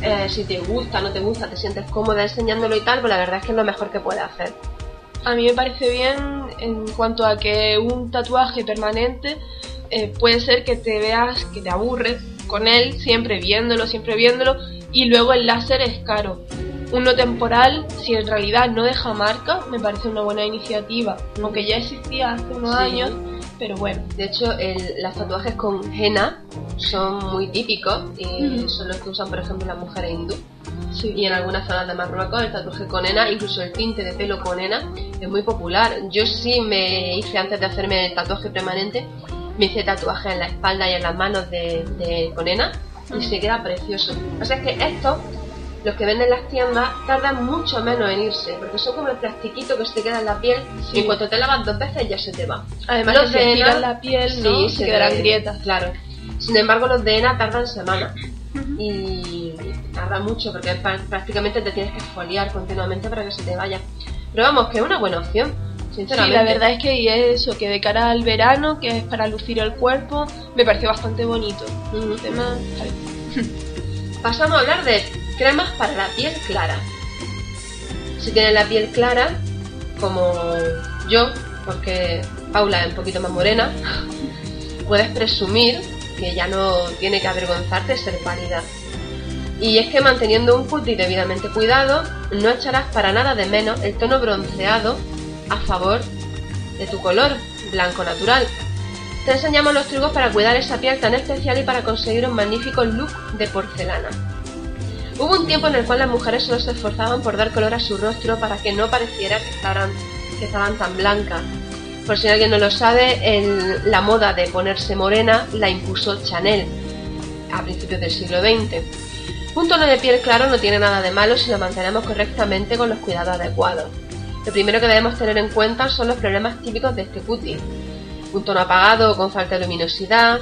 eh, si te gusta, no te gusta, te sientes cómoda enseñándolo y tal, pues la verdad es que es lo mejor que puedes hacer. A mí me parece bien en cuanto a que un tatuaje permanente eh, puede ser que te veas que te aburres con él, siempre viéndolo, siempre viéndolo, y luego el láser es caro. Uno temporal, si en realidad no deja marca, me parece una buena iniciativa, aunque ya existía hace unos Sí. años, pero bueno. De hecho, el- los tatuajes con henna son muy típicos y Ujú. son los que usan, por ejemplo, las mujeres hindú. Sí. Y en algunas zonas de Marruecos el tatuaje con henna, incluso el tinte de pelo con henna, es muy popular. Yo sí me hice antes de hacerme el tatuaje permanente, me hice tatuaje en la espalda y en las manos de, de con henna y se queda precioso. O sea es que estos, los que venden en las tiendas, tardan mucho menos en irse, porque son como el plastiquito que se te queda en la piel Sí. y en cuanto te lavas dos veces ya se te va. Además, Los que de henna, la piel, ¿no? se quedarán grietas. Claro. Sin embargo, los de henna tardan semanas. Y tardan mucho porque prácticamente te tienes que esfoliar continuamente para que se te vaya. Pero vamos, que es una buena opción, Sí, sinceramente. la verdad es que y eso, que de cara al verano, que es para lucir el cuerpo, me pareció bastante bonito. Tema. Pasamos a hablar de cremas para la piel clara. Si tienes la piel clara, como yo, porque Paula es un poquito más morena, puedes presumir que ya no tiene que avergonzarte ser pálida. Y es que manteniendo un cutis debidamente cuidado, no echarás para nada de menos el tono bronceado a favor de tu color blanco natural. Te enseñamos los trucos para cuidar esa piel tan especial y para conseguir un magnífico look de porcelana. Hubo un tiempo en el cual las mujeres solo se esforzaban por dar color a su rostro para que no pareciera que estaban, que estaban tan blancas. Por si alguien no lo sabe, el- la moda de ponerse morena la impuso Chanel a principios del siglo XX. Un tono de piel claro no tiene nada de malo si lo mantenemos correctamente con los cuidados adecuados. Lo primero que debemos tener en cuenta son los problemas típicos de este cutis. Un tono apagado con falta de luminosidad.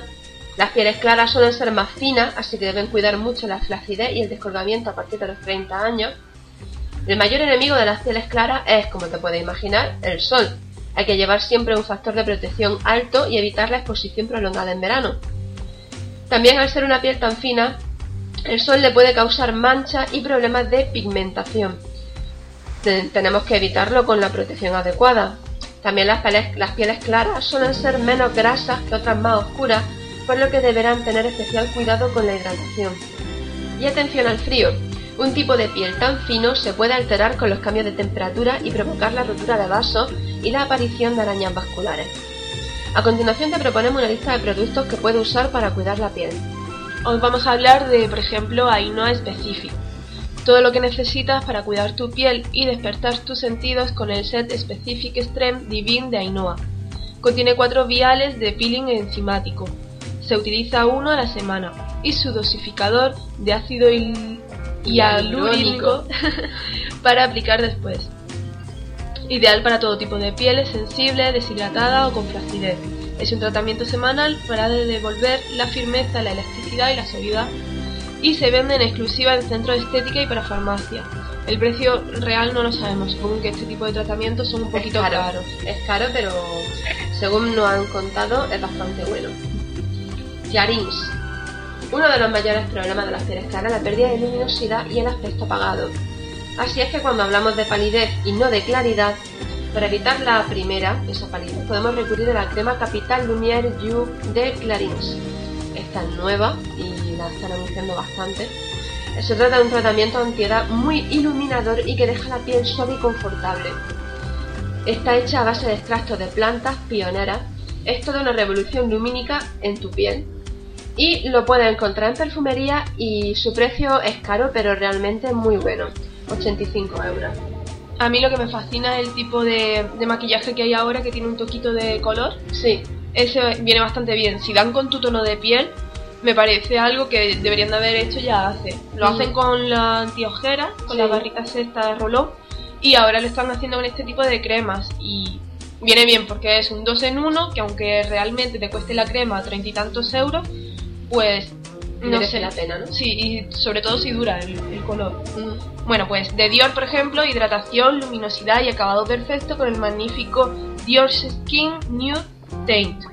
Las pieles claras suelen ser más finas, así que deben cuidar mucho la flacidez y el descolgamiento a partir de los 30 años. El mayor enemigo de las pieles claras es, como te puedes imaginar, el sol. Hay que llevar siempre un factor de protección alto y evitar la exposición prolongada en verano. También al ser una piel tan fina, el sol le puede causar manchas y problemas de pigmentación. Te- tenemos que evitarlo con la protección adecuada. También las pieles, las pieles claras suelen ser menos grasas que otras más oscuras, por lo que deberán tener especial cuidado con la hidratación. Y atención al frío. Un tipo de piel tan fino se puede alterar con los cambios de temperatura y provocar la rotura de vasos y la aparición de arañas vasculares. A continuación te proponemos una lista de productos que puedes usar para cuidar la piel. Hoy vamos a hablar de, por ejemplo, Ainhoa específico. Todo lo que necesitas para cuidar tu piel y despertar tus sentidos con el set Specific Strength Divine de Ainhoa. Contiene cuatro viales de peeling enzimático. Se utiliza uno a la semana y su dosificador de ácido hialurónico para aplicar después. Ideal para todo tipo de pieles sensible, deshidratada o con flacidez. Es un tratamiento semanal para devolver la firmeza, la elasticidad y la suavidad. Y se vende en exclusiva en centros de estética y para farmacia. El precio real no lo sabemos, supongo que este tipo de tratamientos son un poquito es caro. caros. Es caro, pero según nos han contado, es bastante bueno. Clarins. Uno de los mayores problemas de las pieles claras es la pérdida de luminosidad y el aspecto apagado. Así es que cuando hablamos de palidez y no de claridad, para evitar la primera, esa palidez, podemos recurrir a la crema Capital Lumière You de Clarins. Esta es nueva y la están anunciando bastante. Se trata de un tratamiento antiedad muy iluminador y que deja la piel suave y confortable. Está hecha a base de extractos de plantas pioneras. Es toda una revolución lumínica en tu piel. Y lo puedes encontrar en perfumería y su precio es caro, pero realmente muy bueno. 85 euros. A mí lo que me fascina es el tipo de, de maquillaje que hay ahora que tiene un toquito de color. Sí, Ese viene bastante bien. Si dan con tu tono de piel, me parece algo que deberían de haber hecho ya hace. Lo Mm. hacen con la antiojera, con Sí. las barritas de rolón, y ahora lo están haciendo con este tipo de cremas. Y viene bien porque es un 2 en 1, que aunque realmente te cueste la crema treinta y tantos euros, pues no merece sé. la pena, ¿no? Sí, y sobre todo si dura el, el color. Mm. Bueno, pues de Dior, por ejemplo, hidratación, luminosidad y acabado perfecto con el magnífico Dior Skin Nude Taint.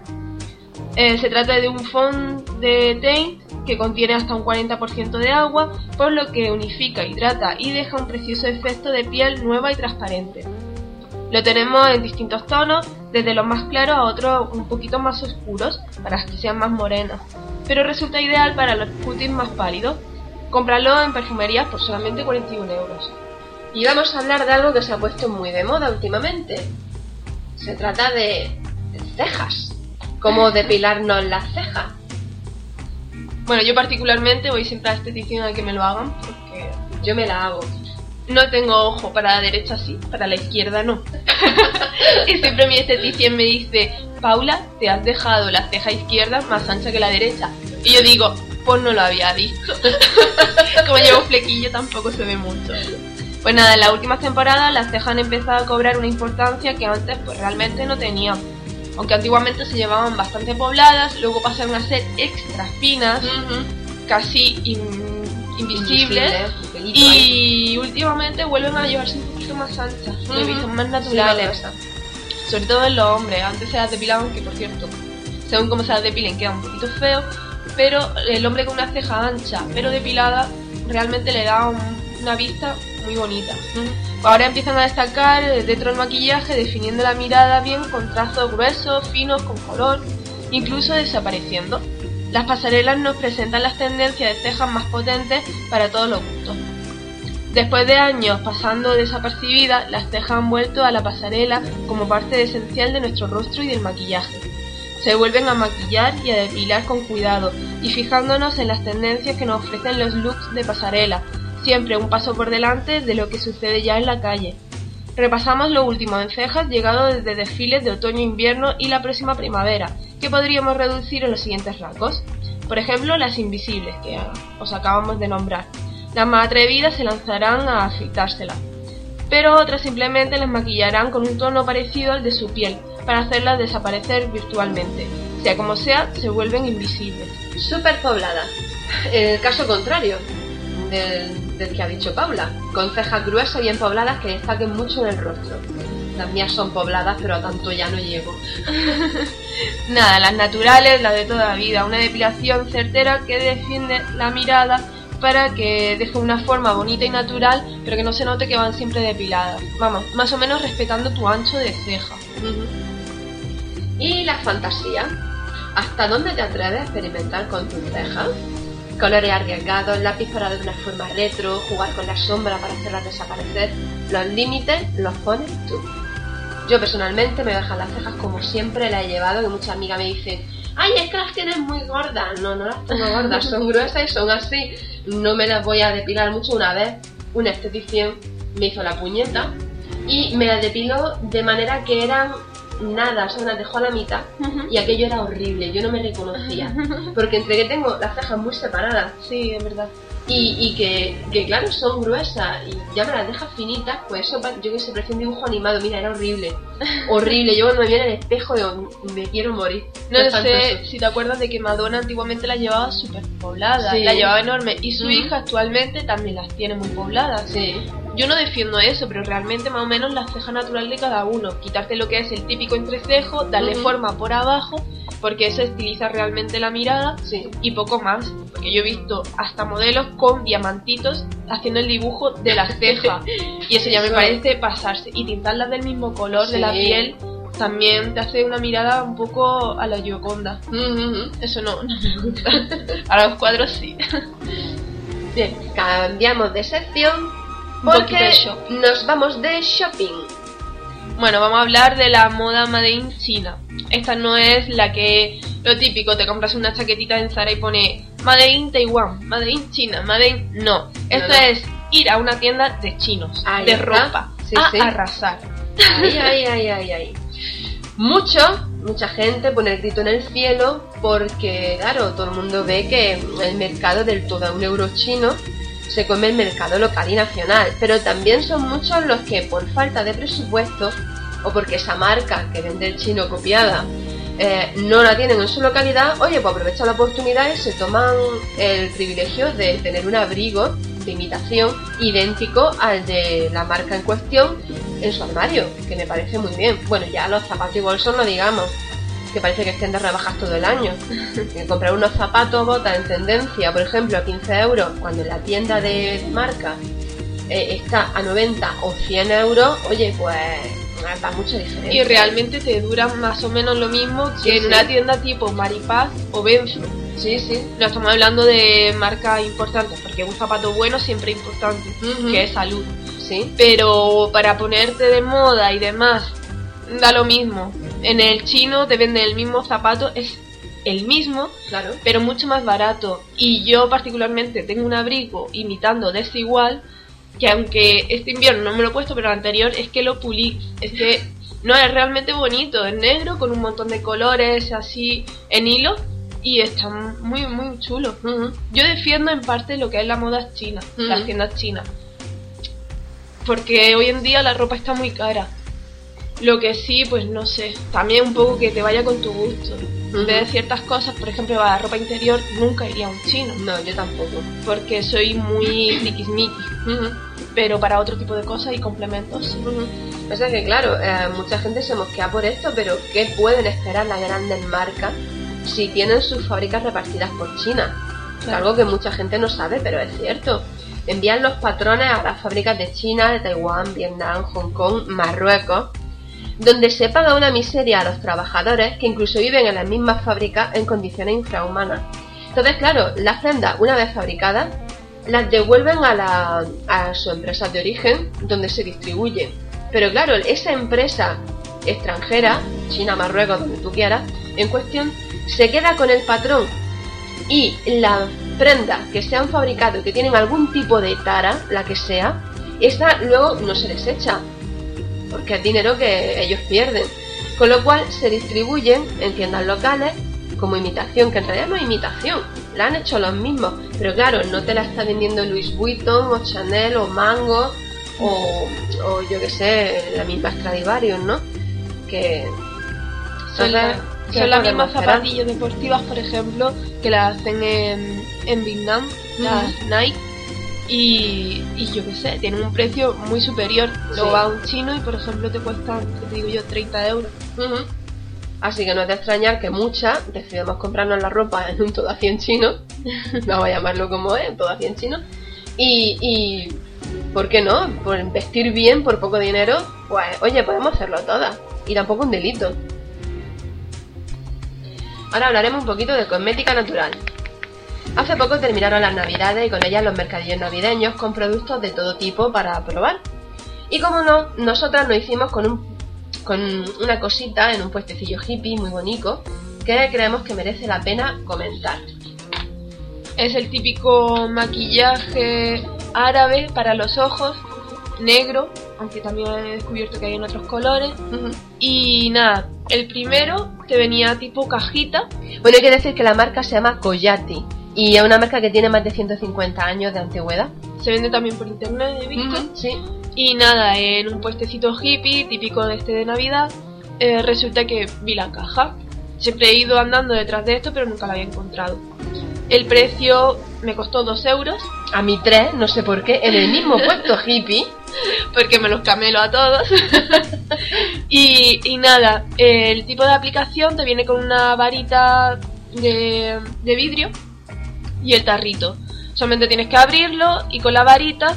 Eh, se trata de un fond de taint que contiene hasta un 40% de agua, por lo que unifica, hidrata y deja un precioso efecto de piel nueva y transparente. Lo tenemos en distintos tonos, desde los más claros a otros un poquito más oscuros, para que sean más morenas, pero resulta ideal para los cutis más pálidos. Cómpralo en perfumerías por solamente 41 euros. Y vamos a hablar de algo que se ha puesto muy de moda últimamente. Se trata de cejas. Cómo depilarnos las cejas. Bueno, yo particularmente voy siempre a la esteticien a que me lo hagan porque Yo me la hago. No tengo ojo para la derecha sí, para la izquierda no. y siempre mi esteticien me dice, Paula, te has dejado la ceja izquierda más ancha que la derecha. Y yo digo, pues no lo había visto. Como llevo flequillo tampoco se ve mucho. Pues nada, en las últimas temporadas las cejas han empezado a cobrar una importancia que antes pues realmente no tenían. Aunque antiguamente se llevaban bastante pobladas, luego pasaron a ser extra finas, casi in- invisibles. Y últimamente vuelven a llevarse un poquito más anchas, Ujú. visto más naturales. Sobre todo en los hombres, antes se las depilaban, que por cierto, según cómo se las depilen queda un poquito feo, pero el hombre con una ceja ancha pero depilada realmente le da un- una vista muy bonita. Ahora empiezan a destacar eh, dentro del maquillaje, definiendo la mirada bien con trazos gruesos, finos, con color, incluso desapareciendo. Las pasarelas nos presentan las tendencias de cejas más potentes para todos los gustos. Después de años pasando desapercibidas, las cejas han vuelto a la pasarela como parte esencial de nuestro rostro y del maquillaje. Se vuelven a maquillar y a depilar con cuidado y fijándonos en las tendencias que nos ofrecen los looks de pasarela, siempre un paso por delante de lo que sucede ya en la calle. Repasamos lo último en cejas llegado desde desfiles de otoño-invierno y la próxima primavera, que podríamos reducir en los siguientes rasgos. Por ejemplo, las invisibles, que os acabamos de nombrar. Las más atrevidas se lanzarán a afeitárselas, pero otras simplemente las maquillarán con un tono parecido al de su piel, para hacerlas desaparecer virtualmente. Sea como sea, se vuelven invisibles. Súper poblada. El caso contrario del, del que ha dicho Paula, con cejas gruesas bien pobladas que destaquen mucho en el rostro. Las mías son pobladas, pero a tanto ya no llego. Nada, las naturales, las de toda la vida, una depilación certera que defiende la mirada para que deje una forma bonita y natural, pero que no se note que van siempre depiladas. Vamos, más o menos respetando tu ancho de ceja. Y la fantasía. ¿Hasta dónde te atreves a experimentar con tus cejas? Colores arriesgados, lápiz para dar una forma retro, jugar con la sombra para hacerlas desaparecer. Los límites los pones tú. Yo personalmente me dejan las cejas como siempre las he llevado, que muchas amigas me dicen, ay, es que las tienes muy gordas. No, no las tengo gordas, son gruesas y son así. No me las voy a depilar mucho una vez. Una esteticien me hizo la puñeta y me las depiló de manera que eran nada, o sea, me las dejó a la mitad y aquello era horrible, yo no me reconocía. Porque entre que tengo las cejas muy separadas Sí, es verdad. Y, y que, que, claro, son gruesas y ya me las dejas finitas, pues eso, yo que sé, parecía un dibujo animado, mira, era horrible. Horrible, yo cuando me vi en el espejo digo, me quiero morir. No sé si te acuerdas de que Madonna antiguamente la llevaba súper poblada, Sí. la llevaba enorme, y su hija actualmente también las tiene muy pobladas. Sí. Yo no defiendo eso, pero realmente más o menos la ceja natural de cada uno. Quitarte lo que es el típico entrecejo, darle forma por abajo, porque eso estiliza realmente la mirada Sí. y poco más. Porque yo he visto hasta modelos con diamantitos haciendo el dibujo de las cejas. y eso ya me parece pasarse. Y tintarlas del mismo color de la piel también te hace una mirada un poco a la Gioconda. Eso no, no me gusta. A los cuadros sí. Bien, cambiamos de sección porque nos vamos de shopping. Bueno, vamos a hablar de la moda Made in China. Esta no es la que lo típico, te compras una chaquetita en Zara y pone Made in Taiwan, Made in China, Made in... No, esto no. es ir a una tienda de chinos, Ahí de está. ropa, Sí, a sí. arrasar. Ay, ay, ay, ay, ay. Mucho, mucha gente pone el grito en el cielo porque, claro, todo el mundo ve que el mercado del todo a un euro chino se come el mercado local y nacional, pero también son muchos los que por falta de presupuesto o porque esa marca que vende el chino copiada eh, no la tienen en su localidad, oye, pues aprovechan la oportunidad y se toman el privilegio de tener un abrigo de imitación idéntico al de la marca en cuestión en su armario, que me parece muy bien. Bueno, ya los zapatos y bolsos no digamos, que parece que estén de rebajas todo el año. Que comprar unos zapatos botas en tendencia, por ejemplo, a 15 euros, cuando en la tienda de marca eh, está a 90 o 100 euros, oye, pues da mucha diferencia. Y realmente te duran más o menos lo mismo que Sí, en sí. una tienda tipo Maripaz o Benzo. Sí, sí. No estamos hablando de marcas importantes, porque un zapato bueno siempre es importante, que es salud. Sí. pero para ponerte de moda y demás da lo mismo. En el chino te venden el mismo zapato, es el mismo, Claro. pero mucho más barato. Y yo particularmente tengo un abrigo imitando desigual, que aunque este invierno no me lo he puesto, pero el anterior es que lo pulí. Es que no es realmente bonito, es negro con un montón de colores así en hilo y está muy muy chulo. Yo defiendo en parte lo que es la moda china, las Ujú. tiendas chinas. Porque hoy en día la ropa está muy cara. Lo que sí, pues no sé, también un poco que te vaya con tu gusto. En vez de ciertas cosas, por ejemplo, la ropa interior, nunca iría a un chino. No, yo tampoco. Porque soy muy tiquismiquis. Pero para otro tipo de cosas y complementos, sí. Pasa que, claro, eh, mucha gente se mosquea por esto, pero ¿qué pueden esperar las grandes marcas si tienen sus fábricas repartidas por China? Es Claro. algo que mucha gente no sabe, pero es cierto. Envían los patrones a las fábricas de China, de Taiwán, Vietnam, Hong Kong, Marruecos, donde se paga una miseria a los trabajadores que incluso viven en las mismas fábricas en condiciones infrahumanas. Entonces, claro, las prendas, una vez fabricadas, las devuelven a, la, a su empresa de origen, donde se distribuyen. Pero claro, esa empresa extranjera, China, Marruecos, donde tú quieras, en cuestión, se queda con el patrón y las prendas que se han fabricado y que tienen algún tipo de tara, la que sea, esa luego no se desecha, porque es dinero que ellos pierden. Con lo cual se distribuyen en tiendas locales como imitación, que en realidad no es imitación, la han hecho los mismos, pero claro, no te la está vendiendo Louis Vuitton o Chanel o Mango o, o yo que sé, la misma Stradivarius, ¿no? Que Son, la- Entonces, ¿qué son las mismas zapatillas deportivas, por ejemplo, que las hacen en, en Vietnam, las Nike. Y, y yo qué sé, tienen un precio muy superior. Luego Sí. va a un chino y, por ejemplo, te cuestan, ¿qué te digo yo, 30 euros. Así que no es de extrañar que muchas decidamos comprarnos la ropa en un todo a 100 chino, vamos a llamarlo como es, todo a 100 chino, y, y ¿por qué no? Por vestir bien por poco dinero, pues oye, podemos hacerlo todas, y tampoco un delito. Ahora hablaremos un poquito de cosmética natural. Hace poco terminaron las navidades y con ellas los mercadillos navideños con productos de todo tipo para probar. Y como no, nosotras nos hicimos con un con una cosita en un puestecillo hippie muy bonito que creemos que merece la pena comentar. Es el típico maquillaje árabe para los ojos, negro, aunque también he descubierto que hay en otros colores. Y nada, el primero te venía tipo cajita. Bueno, hay que decir que la marca se llama Coyati y es una marca que tiene más de 150 años de antigüedad. Se vende también por internet, he visto. Sí. Y nada, en un puestecito hippie, típico de este de Navidad, eh, resulta que vi la caja. Siempre he ido andando detrás de esto, pero nunca la había encontrado. El precio me costó 2 euros, A mí tres, no sé por qué, en el mismo puesto hippie. porque me los camelo a todos. y, y nada, el tipo de aplicación te viene con una varita de, de vidrio y el tarrito. Solamente tienes que abrirlo y con la varita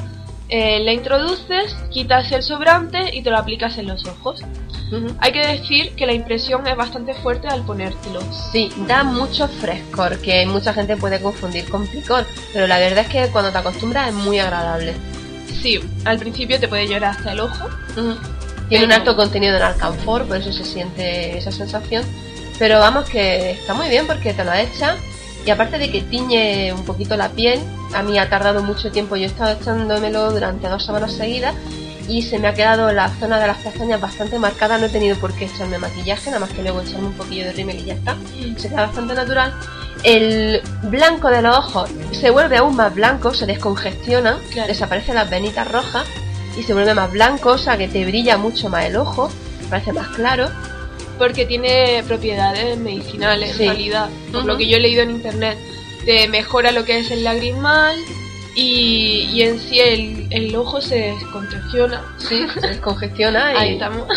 eh, la introduces, quitas el sobrante y te lo aplicas en los ojos. Hay que decir que la impresión es bastante fuerte al ponértelo. Sí, da mucho frescor, que mucha gente puede confundir con picor, pero la verdad es que cuando te acostumbras es muy agradable. Sí, al principio te puede llorar hasta el ojo. Tiene un alto contenido en alcanfor, por eso se siente esa sensación. Pero vamos que está muy bien porque te lo echas y aparte de que tiñe un poquito la piel, a mí ha tardado mucho tiempo, yo he estado echándomelo durante dos semanas seguidas y se me ha quedado la zona de las pestañas bastante marcada, no he tenido por qué echarme maquillaje, nada más que luego echarme un poquillo de rímel y ya está, se queda bastante natural. El blanco de los ojos se vuelve aún más blanco, se descongestiona, Claro. desaparecen las venitas rojas y se vuelve más blanco, o sea que te brilla mucho más el ojo, parece más claro. Porque tiene propiedades medicinales Sí. en realidad. Por lo que yo he leído en internet. Te mejora lo que es el lagrimal y, y en sí el, el ojo se descongestiona. Sí, se descongestiona y, Ahí estamos.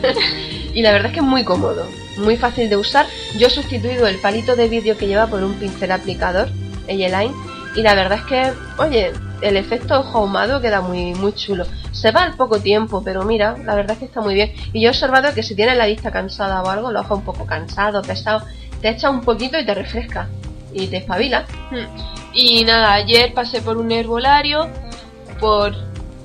y la verdad es que es muy cómodo, muy fácil de usar. Yo he sustituido el palito de vidrio que lleva por un pincel aplicador, Eye-Line, y la verdad es que, oye, el efecto ojo ahumado queda muy, muy chulo. Se va al poco tiempo, pero mira, la verdad es que está muy bien. Y yo he observado que si tienes la vista cansada o algo, los ojos un poco cansado, pesado, te echa un poquito y te refresca. Y te espabila. Y nada, ayer pasé por un herbolario por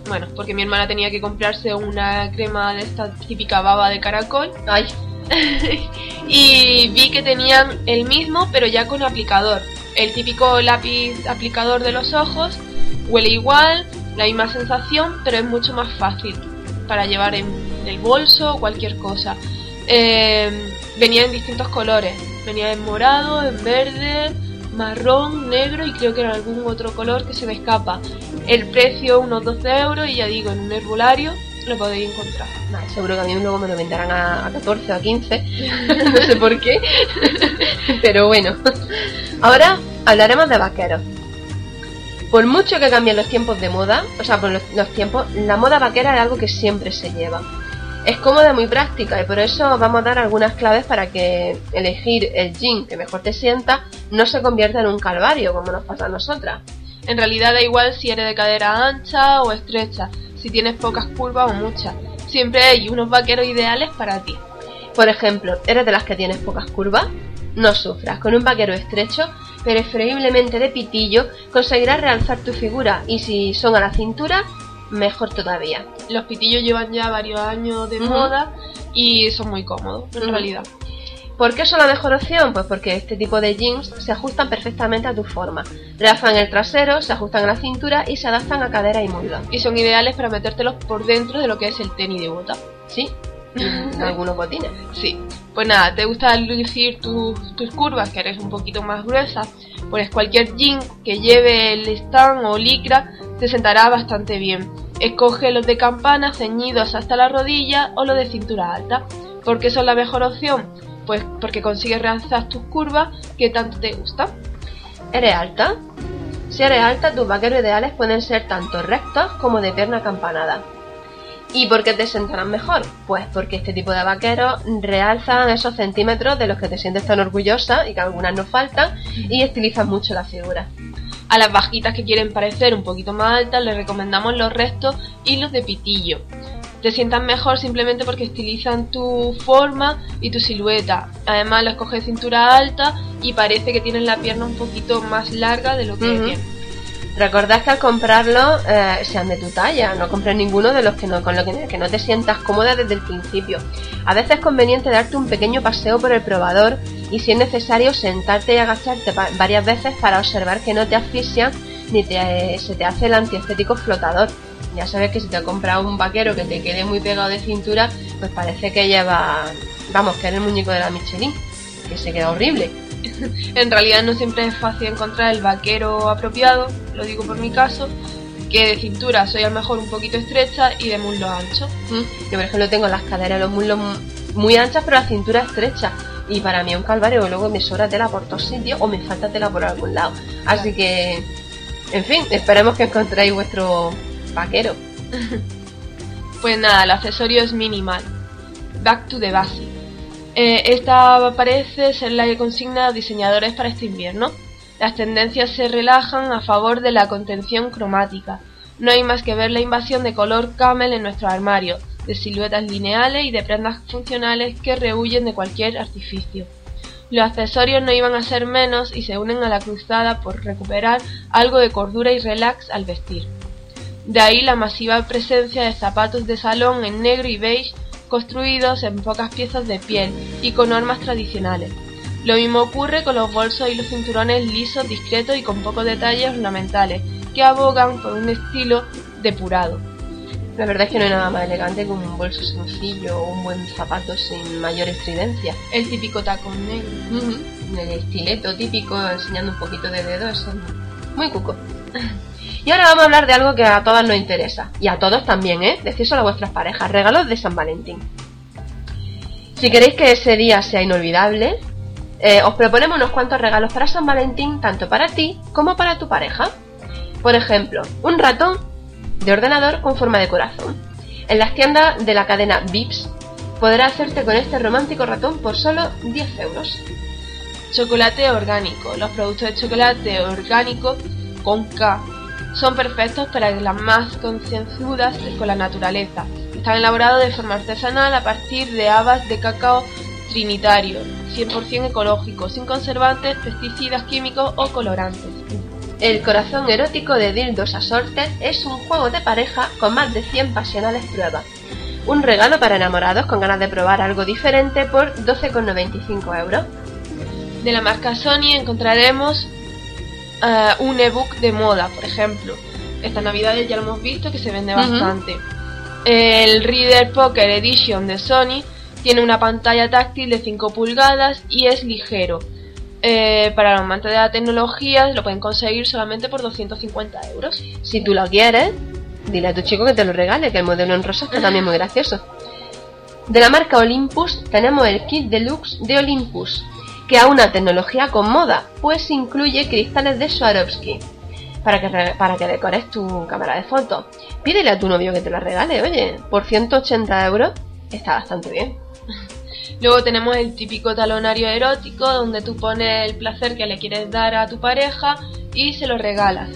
bueno, porque mi hermana tenía que comprarse una crema de esta típica baba de caracol Ay, y vi que tenían el mismo, pero ya con aplicador. El típico lápiz aplicador de los ojos, huele igual, la misma sensación, pero es mucho más fácil para llevar en el bolso o cualquier cosa. Eh, venía en distintos colores, venía en morado, en verde, marrón, negro y creo que era algún otro color que se me escapa. El precio unos 12 euros y ya digo, en un herbolario lo podéis encontrar. Vale, seguro que a mí luego me lo venderán a, a 14 o a 15. no sé por qué. Pero bueno. Ahora hablaremos de vaqueros. Por mucho que cambien los tiempos de moda, o sea, por los, tiempos, la moda vaquera es algo que siempre se lleva. Es cómoda muy práctica y por eso vamos a dar algunas claves para que elegir el jean que mejor te sienta no se convierta en un calvario como nos pasa a nosotras. En realidad da igual si eres de cadera ancha o estrecha, si tienes pocas curvas o muchas. Siempre hay unos vaqueros ideales para ti. Por ejemplo, ¿eres de las que tienes pocas curvas? No sufras, con un vaquero estrecho, preferiblemente de pitillo, conseguirás realzar tu figura y si son a la cintura, mejor todavía. Los pitillos llevan ya varios años de moda y son muy cómodos, en realidad. ¿Por qué son la mejor opción? Pues porque este tipo de jeans se ajustan perfectamente a tu forma. Realzan el trasero, se ajustan a la cintura y se adaptan a cadera y muslo. Y son ideales para metértelos por dentro de lo que es el tenis de bota. ¿Sí? Algunos botines. Sí. Pues nada, ¿te gusta lucir tus, tus curvas, que eres un poquito más gruesa? Pues cualquier jean que lleve el stand o licra te sentará bastante bien. Escoge los de campana ceñidos hasta la rodilla o los de cintura alta. ¿Por qué son la mejor opción? Pues porque consigues realzar tus curvas que tanto te gustan. ¿Eres alta? Si eres alta, tus vaqueros ideales pueden ser tanto rectos como de pierna acampanada. ¿Y por qué te sentarán mejor? Pues porque este tipo de vaqueros realzan esos centímetros de los que te sientes tan orgullosa y que algunas no faltan y estilizan mucho la figura. A las bajitas que quieren parecer un poquito más altas les recomendamos los restos y los de pitillo. Te sientan mejor simplemente porque estilizan tu forma y tu silueta. Además los coges cintura alta y parece que tienen la pierna un poquito más larga de lo que tienen. Recordad que al comprarlo eh, sean de tu talla, no compres ninguno de los que no, con lo que, no te sientas cómoda desde el principio. A veces es conveniente darte un pequeño paseo por el probador y si es necesario sentarte y agacharte varias veces para observar que no te asfixian ni te, se te hace el antiestético flotador. Ya sabes que si te compras un vaquero que te quede muy pegado de cintura, pues parece que lleva, vamos, que eres el muñeco de la Michelin, que se queda horrible. En realidad no siempre es fácil encontrar el vaquero apropiado, lo digo por mi caso, que de cintura soy a lo mejor un poquito estrecha y de muslo ancho. Mm. Yo, por ejemplo, tengo las caderas los muslos mu- muy anchas, pero la cintura estrecha. Y para mí es un calvario, luego me sobra tela por todos sitios o me falta tela por algún lado. Así que, en fin, esperemos que encontréis vuestro vaquero. Pues nada, el accesorio es minimal. Back to the basic. Eh, esta parece ser la consigna de diseñadores para este invierno. Las tendencias se relajan a favor de la contención cromática. No hay más que ver la invasión de color camel en nuestro armario, de siluetas lineales y de prendas funcionales que rehuyen de cualquier artificio. Los accesorios no iban a ser menos y se unen a la cruzada por recuperar algo de cordura y relax al vestir. De ahí la masiva presencia de zapatos de salón en negro y beige construidos en pocas piezas de piel y con normas tradicionales. Lo mismo ocurre con los bolsos y los cinturones lisos, discretos y con pocos detalles ornamentales, que abogan por un estilo depurado. La verdad es que no hay nada más elegante que un bolso sencillo o un buen zapato sin mayor estridencia. El típico tacón negro. El estileto típico enseñando un poquito de dedo, eso es muy cuco. Y ahora vamos a hablar de algo que a todas nos interesa. Y a todos también, ¿eh? Decíselo a vuestras parejas. Regalos de San Valentín. Si queréis que ese día sea inolvidable, eh, os proponemos unos cuantos regalos para San Valentín, tanto para ti como para tu pareja. Por ejemplo, un ratón de ordenador con forma de corazón. En las tiendas de la cadena Vips podrás hacerte con este romántico ratón por solo 10 euros. Chocolate orgánico. Los productos de chocolate orgánico con K son perfectos para las más concienzudas con la naturaleza. Están elaborados de forma artesanal a partir de habas de cacao trinitario, 100% ecológico, sin conservantes, pesticidas químicos o colorantes. El corazón erótico de Dildos Assorted es un juego de pareja con más de 100 pasionales pruebas. Un regalo para enamorados con ganas de probar algo diferente por 12,95 euros. De la marca Sony encontraremos eh, un ebook de moda, por ejemplo. Esta Navidad ya lo hemos visto que se vende bastante. El Reader Poker Edition de Sony tiene una pantalla táctil de 5 pulgadas y es ligero. Eh, para los amantes de la tecnología lo pueden conseguir solamente por 250 euros. Si tú lo quieres, dile a tu chico que te lo regale, que el modelo en rosa está también muy gracioso. De la marca Olympus tenemos el kit deluxe de Olympus, que aúna tecnología con moda, pues incluye cristales de Swarovski. Para que, para que decores tu cámara de fotos. Pídele a tu novio que te la regale, oye, por 180 euros está bastante bien. Luego tenemos el típico talonario erótico donde tú pones el placer que le quieres dar a tu pareja y se lo regalas.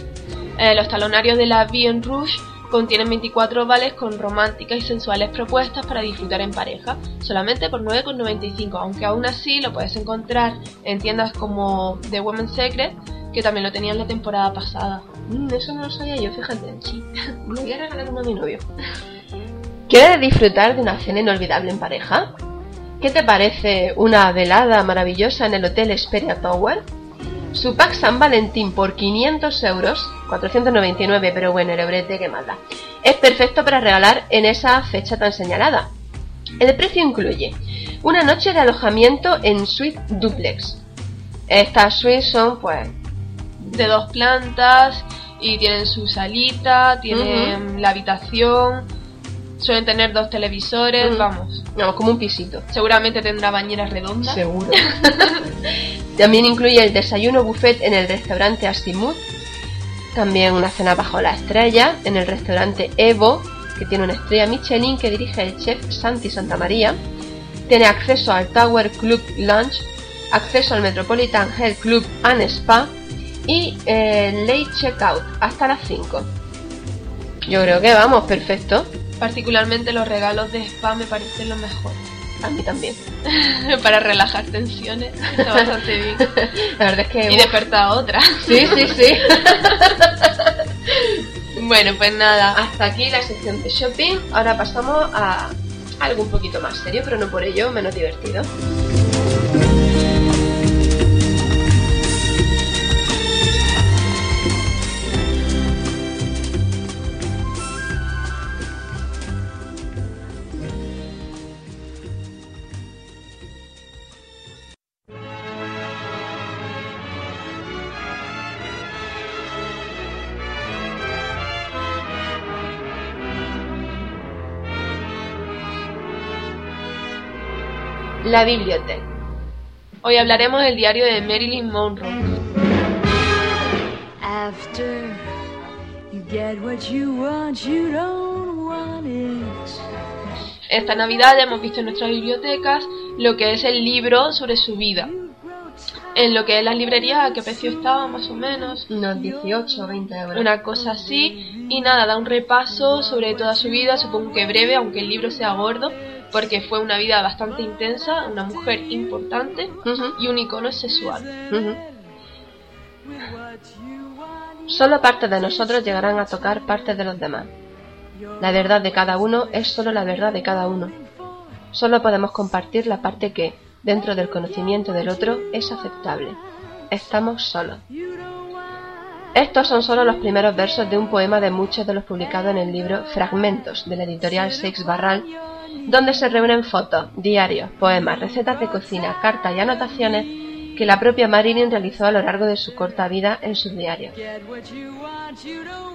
Eh, los talonarios de la Bien Rouge contienen 24 vales con románticas y sensuales propuestas para disfrutar en pareja, solamente por 9,95, aunque aún así lo puedes encontrar en tiendas como The Women's Secret, que también lo tenían la temporada pasada. Mm, eso no lo sabía yo, fíjate. Sí. Me voy a regalar uno a mi novio. ¿Quieres disfrutar de una cena inolvidable en pareja? ¿Qué te parece una velada maravillosa en el Hotel Esperia Tower? Su pack San Valentín por 500 euros, 499, pero bueno, el eurete que manda. Es perfecto para regalar en esa fecha tan señalada. El precio incluye una noche de alojamiento en suite duplex. Estas suites son, pues, De dos plantas y tienen su salita, tienen la habitación, suelen tener dos televisores, Ujú. vamos. no, como un pisito. Seguramente tendrá bañeras redondas. Seguro. También incluye el desayuno buffet en el restaurante Asimut. También una cena bajo la estrella en el restaurante Evo, que tiene una estrella Michelin que dirige el chef Santi Santamaría. Tiene acceso al Tower Club Lunch, acceso al Metropolitan Health Club and Spa y eh, late checkout hasta las 5. Yo creo que vamos, perfecto. Particularmente los regalos de spa me parecen lo mejor. A mí también. Para relajar tensiones, está bastante bien. La verdad es que... Y despertar otra. Sí, sí, sí. Bueno, pues nada. Hasta aquí la sección de shopping. Ahora pasamos a algo un poquito más serio, pero no por ello menos divertido. La biblioteca. Hoy hablaremos del diario de Marilyn Monroe. After you get what you want, you don't want it. Esta Navidad ya hemos visto en nuestras bibliotecas lo que es el libro sobre su vida. En lo que es las librerías, ¿a qué precio estaba más o menos? Unos 18 o 20 euros. Una cosa así. Y nada, da un repaso sobre toda su vida, supongo que breve, aunque el libro sea gordo, porque fue una vida bastante intensa, una mujer importante y un icono sexual. ujú. Solo partes de nosotros llegarán a tocar partes de los demás. La verdad de cada uno es solo la verdad de cada uno. Solo podemos compartir la parte que, dentro del conocimiento del otro, es aceptable. Estamos solos. Estos son solo los primeros versos de un poema de muchos de los publicados en el libro Fragmentos de la editorial Seix Barral, donde se reúnen fotos, diarios, poemas, recetas de cocina, cartas y anotaciones que la propia Marilyn realizó a lo largo de su corta vida en sus diarios.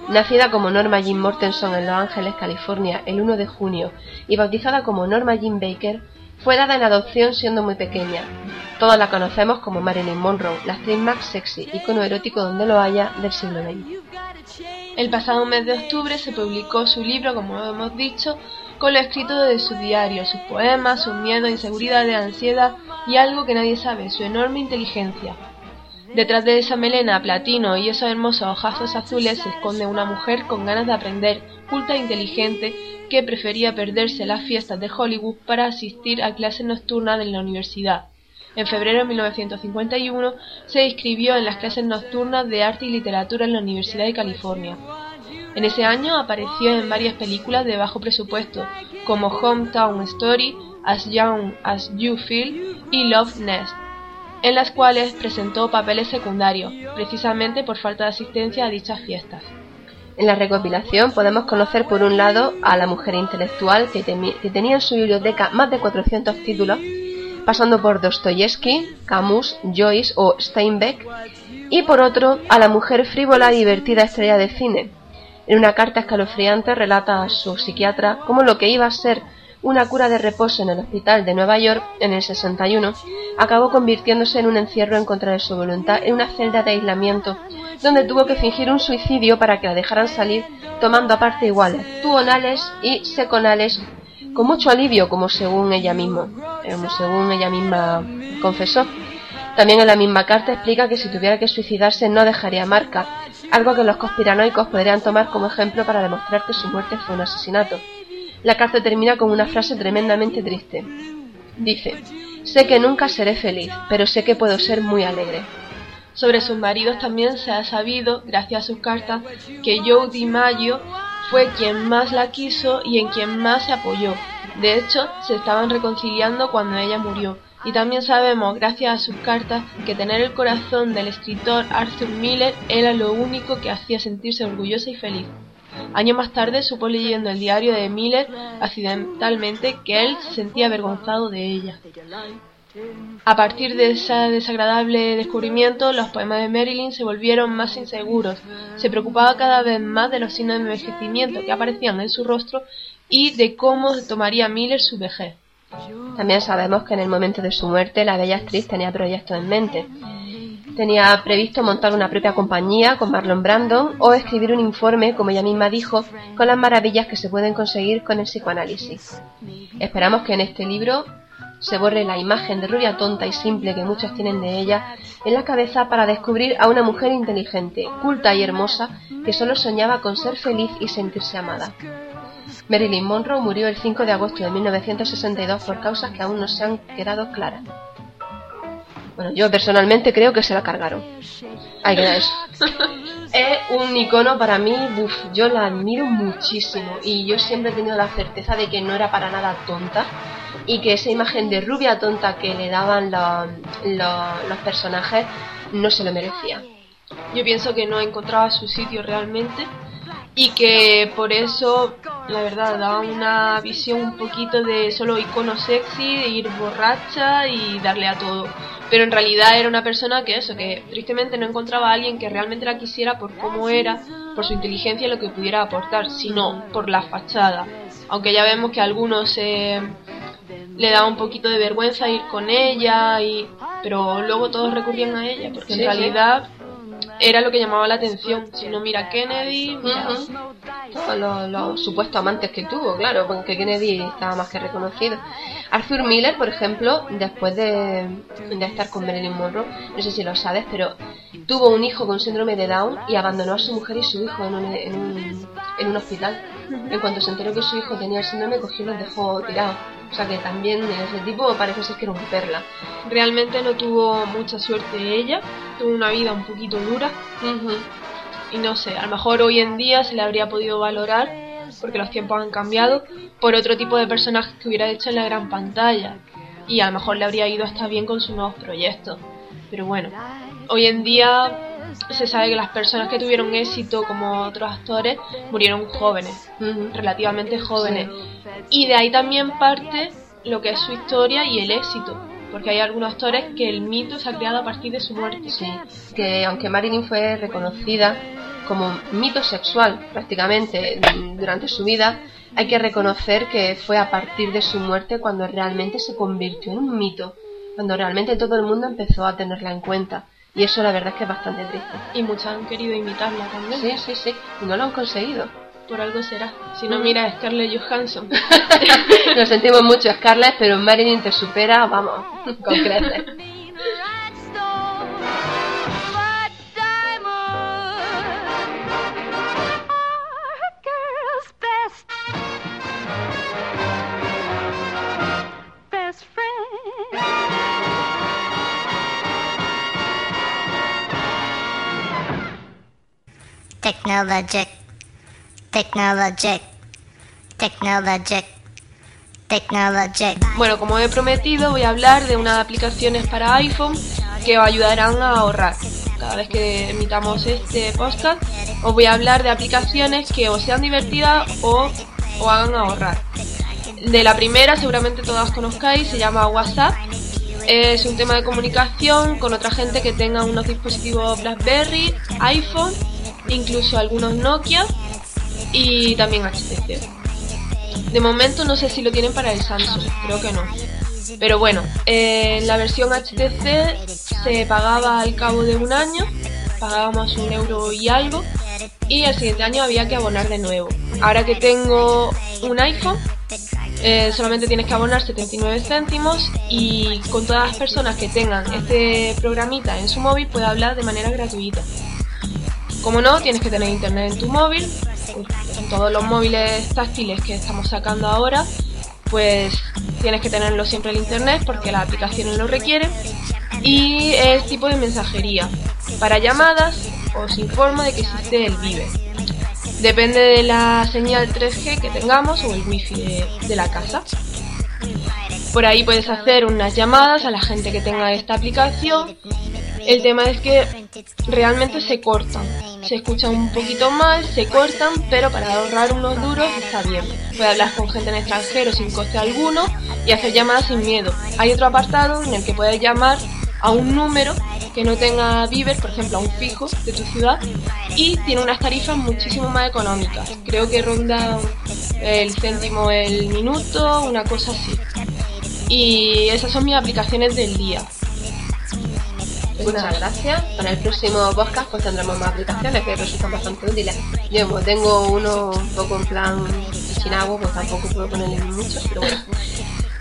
Nacida como Norma Jean Mortenson en Los Ángeles, California, el 1 de junio y bautizada como Norma Jean Baker, fue dada en adopción siendo muy pequeña. Todos la conocemos como Marilyn Monroe, la actriz más sexy, icono erótico donde lo haya del siglo XX. El pasado mes de octubre se publicó su libro, como hemos dicho, con lo escrito de su diario, sus poemas, sus miedos, inseguridades, ansiedad y algo que nadie sabe, su enorme inteligencia. Detrás de esa melena platino y esos hermosos ojazos azules se esconde una mujer con ganas de aprender, culta e inteligente, que prefería perderse las fiestas de Hollywood para asistir a clases nocturnas en la universidad. En febrero de 1951 se inscribió en las clases nocturnas de arte y literatura en la Universidad de California. En ese año apareció en varias películas de bajo presupuesto, como Hometown Story, As Young as You Feel y Love Nest, en las cuales presentó papeles secundarios, precisamente por falta de asistencia a dichas fiestas. En la recopilación podemos conocer por un lado a la mujer intelectual que, que tenía en su biblioteca más de 400 títulos, pasando por Dostoyevsky, Camus, Joyce o Steinbeck, y por otro a la mujer frívola y divertida estrella de cine. En una carta escalofriante relata a su psiquiatra cómo lo que iba a ser una cura de reposo en el hospital de Nueva York en el 61 acabó convirtiéndose en un encierro en contra de su voluntad en una celda de aislamiento donde tuvo que fingir un suicidio para que la dejaran salir tomando aparte iguales, tuonales y seconales con mucho alivio como según ella misma, como según ella misma confesó. También en la misma carta explica que si tuviera que suicidarse no dejaría marca, algo que los conspiranoicos podrían tomar como ejemplo para demostrar que su muerte fue un asesinato. La carta termina con una frase tremendamente triste. Dice, sé que nunca seré feliz, pero sé que puedo ser muy alegre. Sobre sus maridos también se ha sabido, gracias a sus cartas, que Joe DiMaggio fue quien más la quiso y en quien más se apoyó. De hecho, se estaban reconciliando cuando ella murió. Y también sabemos, gracias a sus cartas, que tener el corazón del escritor Arthur Miller era lo único que hacía sentirse orgullosa y feliz. Años más tarde supo leyendo el diario de Miller accidentalmente que él se sentía avergonzado de ella. A partir de ese desagradable descubrimiento, los poemas de Marilyn se volvieron más inseguros. Se preocupaba cada vez más de los signos de envejecimiento que aparecían en su rostro y de cómo tomaría Miller su vejez. También sabemos que en el momento de su muerte la bella actriz tenía proyectos en mente. Tenía previsto montar una propia compañía con Marlon Brandon o escribir un informe, como ella misma dijo, con las maravillas que se pueden conseguir con el psicoanálisis. Esperamos que en este libro se borre la imagen de rubia tonta y simple que muchos tienen de ella en la cabeza para descubrir a una mujer inteligente, culta y hermosa que solo soñaba con ser feliz y sentirse amada. Marilyn Monroe murió el 5 de agosto de 1962 por causas que aún no se han quedado claras. Bueno, yo personalmente creo que se la cargaron. Ahí queda eso. es un icono para mí, uf, yo la admiro muchísimo y yo siempre he tenido la certeza de que no era para nada tonta y que esa imagen de rubia tonta que le daban los personajes no se lo merecía. Yo pienso que no encontraba su sitio realmente y que por eso, la verdad, daba una visión un poquito de solo icono sexy, de ir borracha y darle a todo pero en realidad era una persona que eso, que tristemente no encontraba a alguien que realmente la quisiera por cómo era, por su inteligencia y lo que pudiera aportar, sino por la fachada. Aunque ya vemos que a algunos eh, le da un poquito de vergüenza ir con ella, y, pero luego todos recurrían a ella, porque en realidad era lo que llamaba la atención. Si no, mira Kennedy, mira... Todos los, supuestos amantes que tuvo, claro, porque Kennedy estaba más que reconocido. Arthur Miller, por ejemplo, después de, estar con Marilyn Monroe, no sé si lo sabes, pero tuvo un hijo con síndrome de Down y abandonó a su mujer y su hijo en un, en un, en un hospital. En cuanto se enteró que su hijo tenía el síndrome, cogió y los dejó tirados. O sea que también ese tipo parece ser que era un perla. Realmente no tuvo mucha suerte ella, tuvo una vida un poquito dura. Y no sé, a lo mejor hoy en día se le habría podido valorar, porque los tiempos han cambiado, por otro tipo de personajes que hubiera hecho en la gran pantalla. Y a lo mejor le habría ido hasta bien con sus nuevos proyectos. Pero bueno, hoy en día se sabe que las personas que tuvieron éxito como otros actores murieron jóvenes, relativamente jóvenes. Y de ahí también parte lo que es su historia y el éxito. Porque hay algunos actores que el mito se ha creado a partir de su muerte. Sí, que aunque Marilyn fue reconocida como mito sexual prácticamente durante su vida, hay que reconocer que fue a partir de su muerte cuando realmente se convirtió en un mito, cuando realmente todo el mundo empezó a tenerla en cuenta. Y eso la verdad es que es bastante triste. Y muchos han querido imitarla también. Sí, sí, sí. Y no lo han conseguido. Por algo será. Si no, mira a Scarlett Johansson. Nos sentimos mucho, Scarlett, pero Marilyn te supera, vamos, con creces. Technologic. Technologic. Technologic. Technologic. Bueno, como he prometido, voy a hablar de unas aplicaciones para iPhone que os ayudarán a ahorrar. Cada vez que emitamos este podcast, os voy a hablar de aplicaciones que os sean divertidas o os hagan ahorrar. De la primera, seguramente todas conozcáis, se llama WhatsApp. Es un tema de comunicación con otra gente que tenga unos dispositivos BlackBerry, iPhone, incluso algunos Nokia y también HTC. De momento no sé si lo tienen para el Samsung, creo que no. Pero bueno, en eh, la versión HTC se pagaba al cabo de un año, pagábamos un euro y algo, y el siguiente año había que abonar de nuevo. Ahora que tengo un iPhone, eh, solamente tienes que abonar 79 céntimos y con todas las personas que tengan este programita en su móvil puede hablar de manera gratuita. Como no, tienes que tener internet en tu móvil, en todos los móviles táctiles que estamos sacando ahora, pues tienes que tenerlo siempre el internet porque las aplicaciones lo requieren. Y es tipo de mensajería. Para llamadas os informo de que existe el Vive. Depende de la señal 3G que tengamos o el wifi de, de la casa. Por ahí puedes hacer unas llamadas a la gente que tenga esta aplicación. El tema es que realmente se cortan se escucha un poquito mal, se cortan, pero para ahorrar unos duros está bien. Puedes hablar con gente en extranjero sin coste alguno y hacer llamadas sin miedo. Hay otro apartado en el que puedes llamar a un número que no tenga Viver, por ejemplo a un fijo de tu ciudad, y tiene unas tarifas muchísimo más económicas. Creo que ronda el céntimo el minuto, una cosa así. Y esas son mis aplicaciones del día. Muchas gracias. Para el próximo podcast pues tendremos más aplicaciones que resultan bastante útiles. Yo pues, tengo uno un poco en plan agua, pues tampoco puedo ponerle mucho, pero bueno.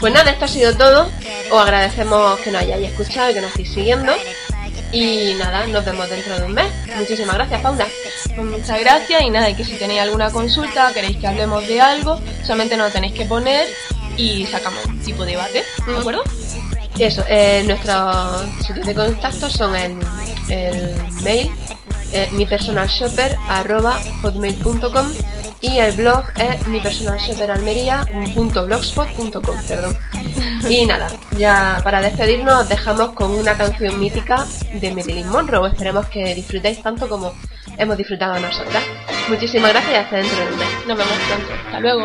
Pues nada, esto ha sido todo. Os agradecemos que nos hayáis escuchado y que nos estéis siguiendo. Y nada, nos vemos dentro de un mes. Muchísimas gracias, Paula. Pues muchas gracias y nada, y que si tenéis alguna consulta, queréis que hablemos de algo, solamente nos tenéis que poner y sacamos un tipo de debate, ¿de acuerdo? Eso, eh, nuestros sitios de contacto son el, el mail eh, mipersonalshopper.hotmail.com y el blog es mipersonalshopperalmería.blogspot.com perdón. Y nada, ya para despedirnos dejamos con una canción mítica de Marilyn Monroe. Esperemos que disfrutéis tanto como hemos disfrutado nosotras. Muchísimas gracias y hasta dentro de un mes. Nos vemos pronto. Hasta luego.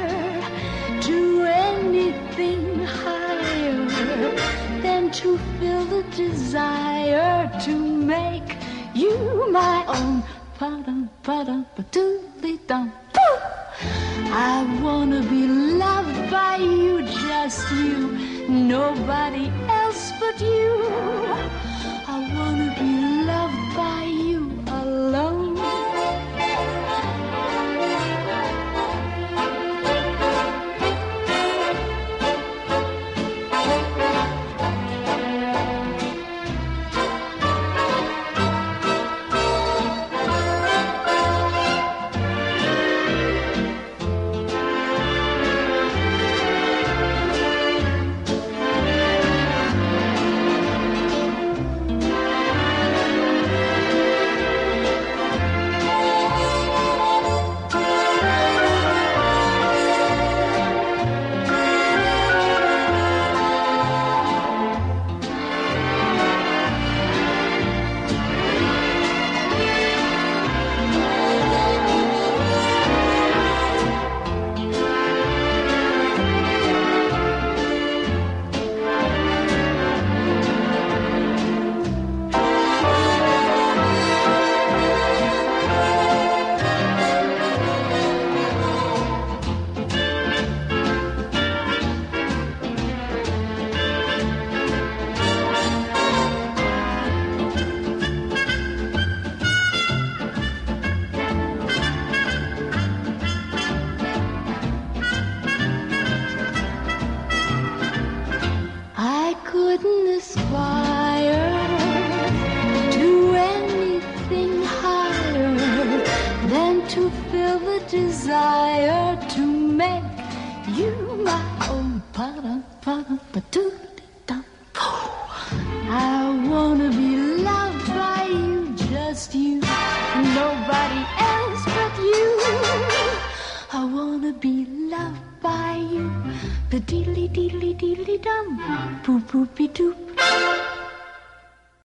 to feel the desire to make you my own. Ba-dum, ba-dum, ba-doodly dum. I wanna be loved by you, just you, nobody else but you. I wanna be loved by you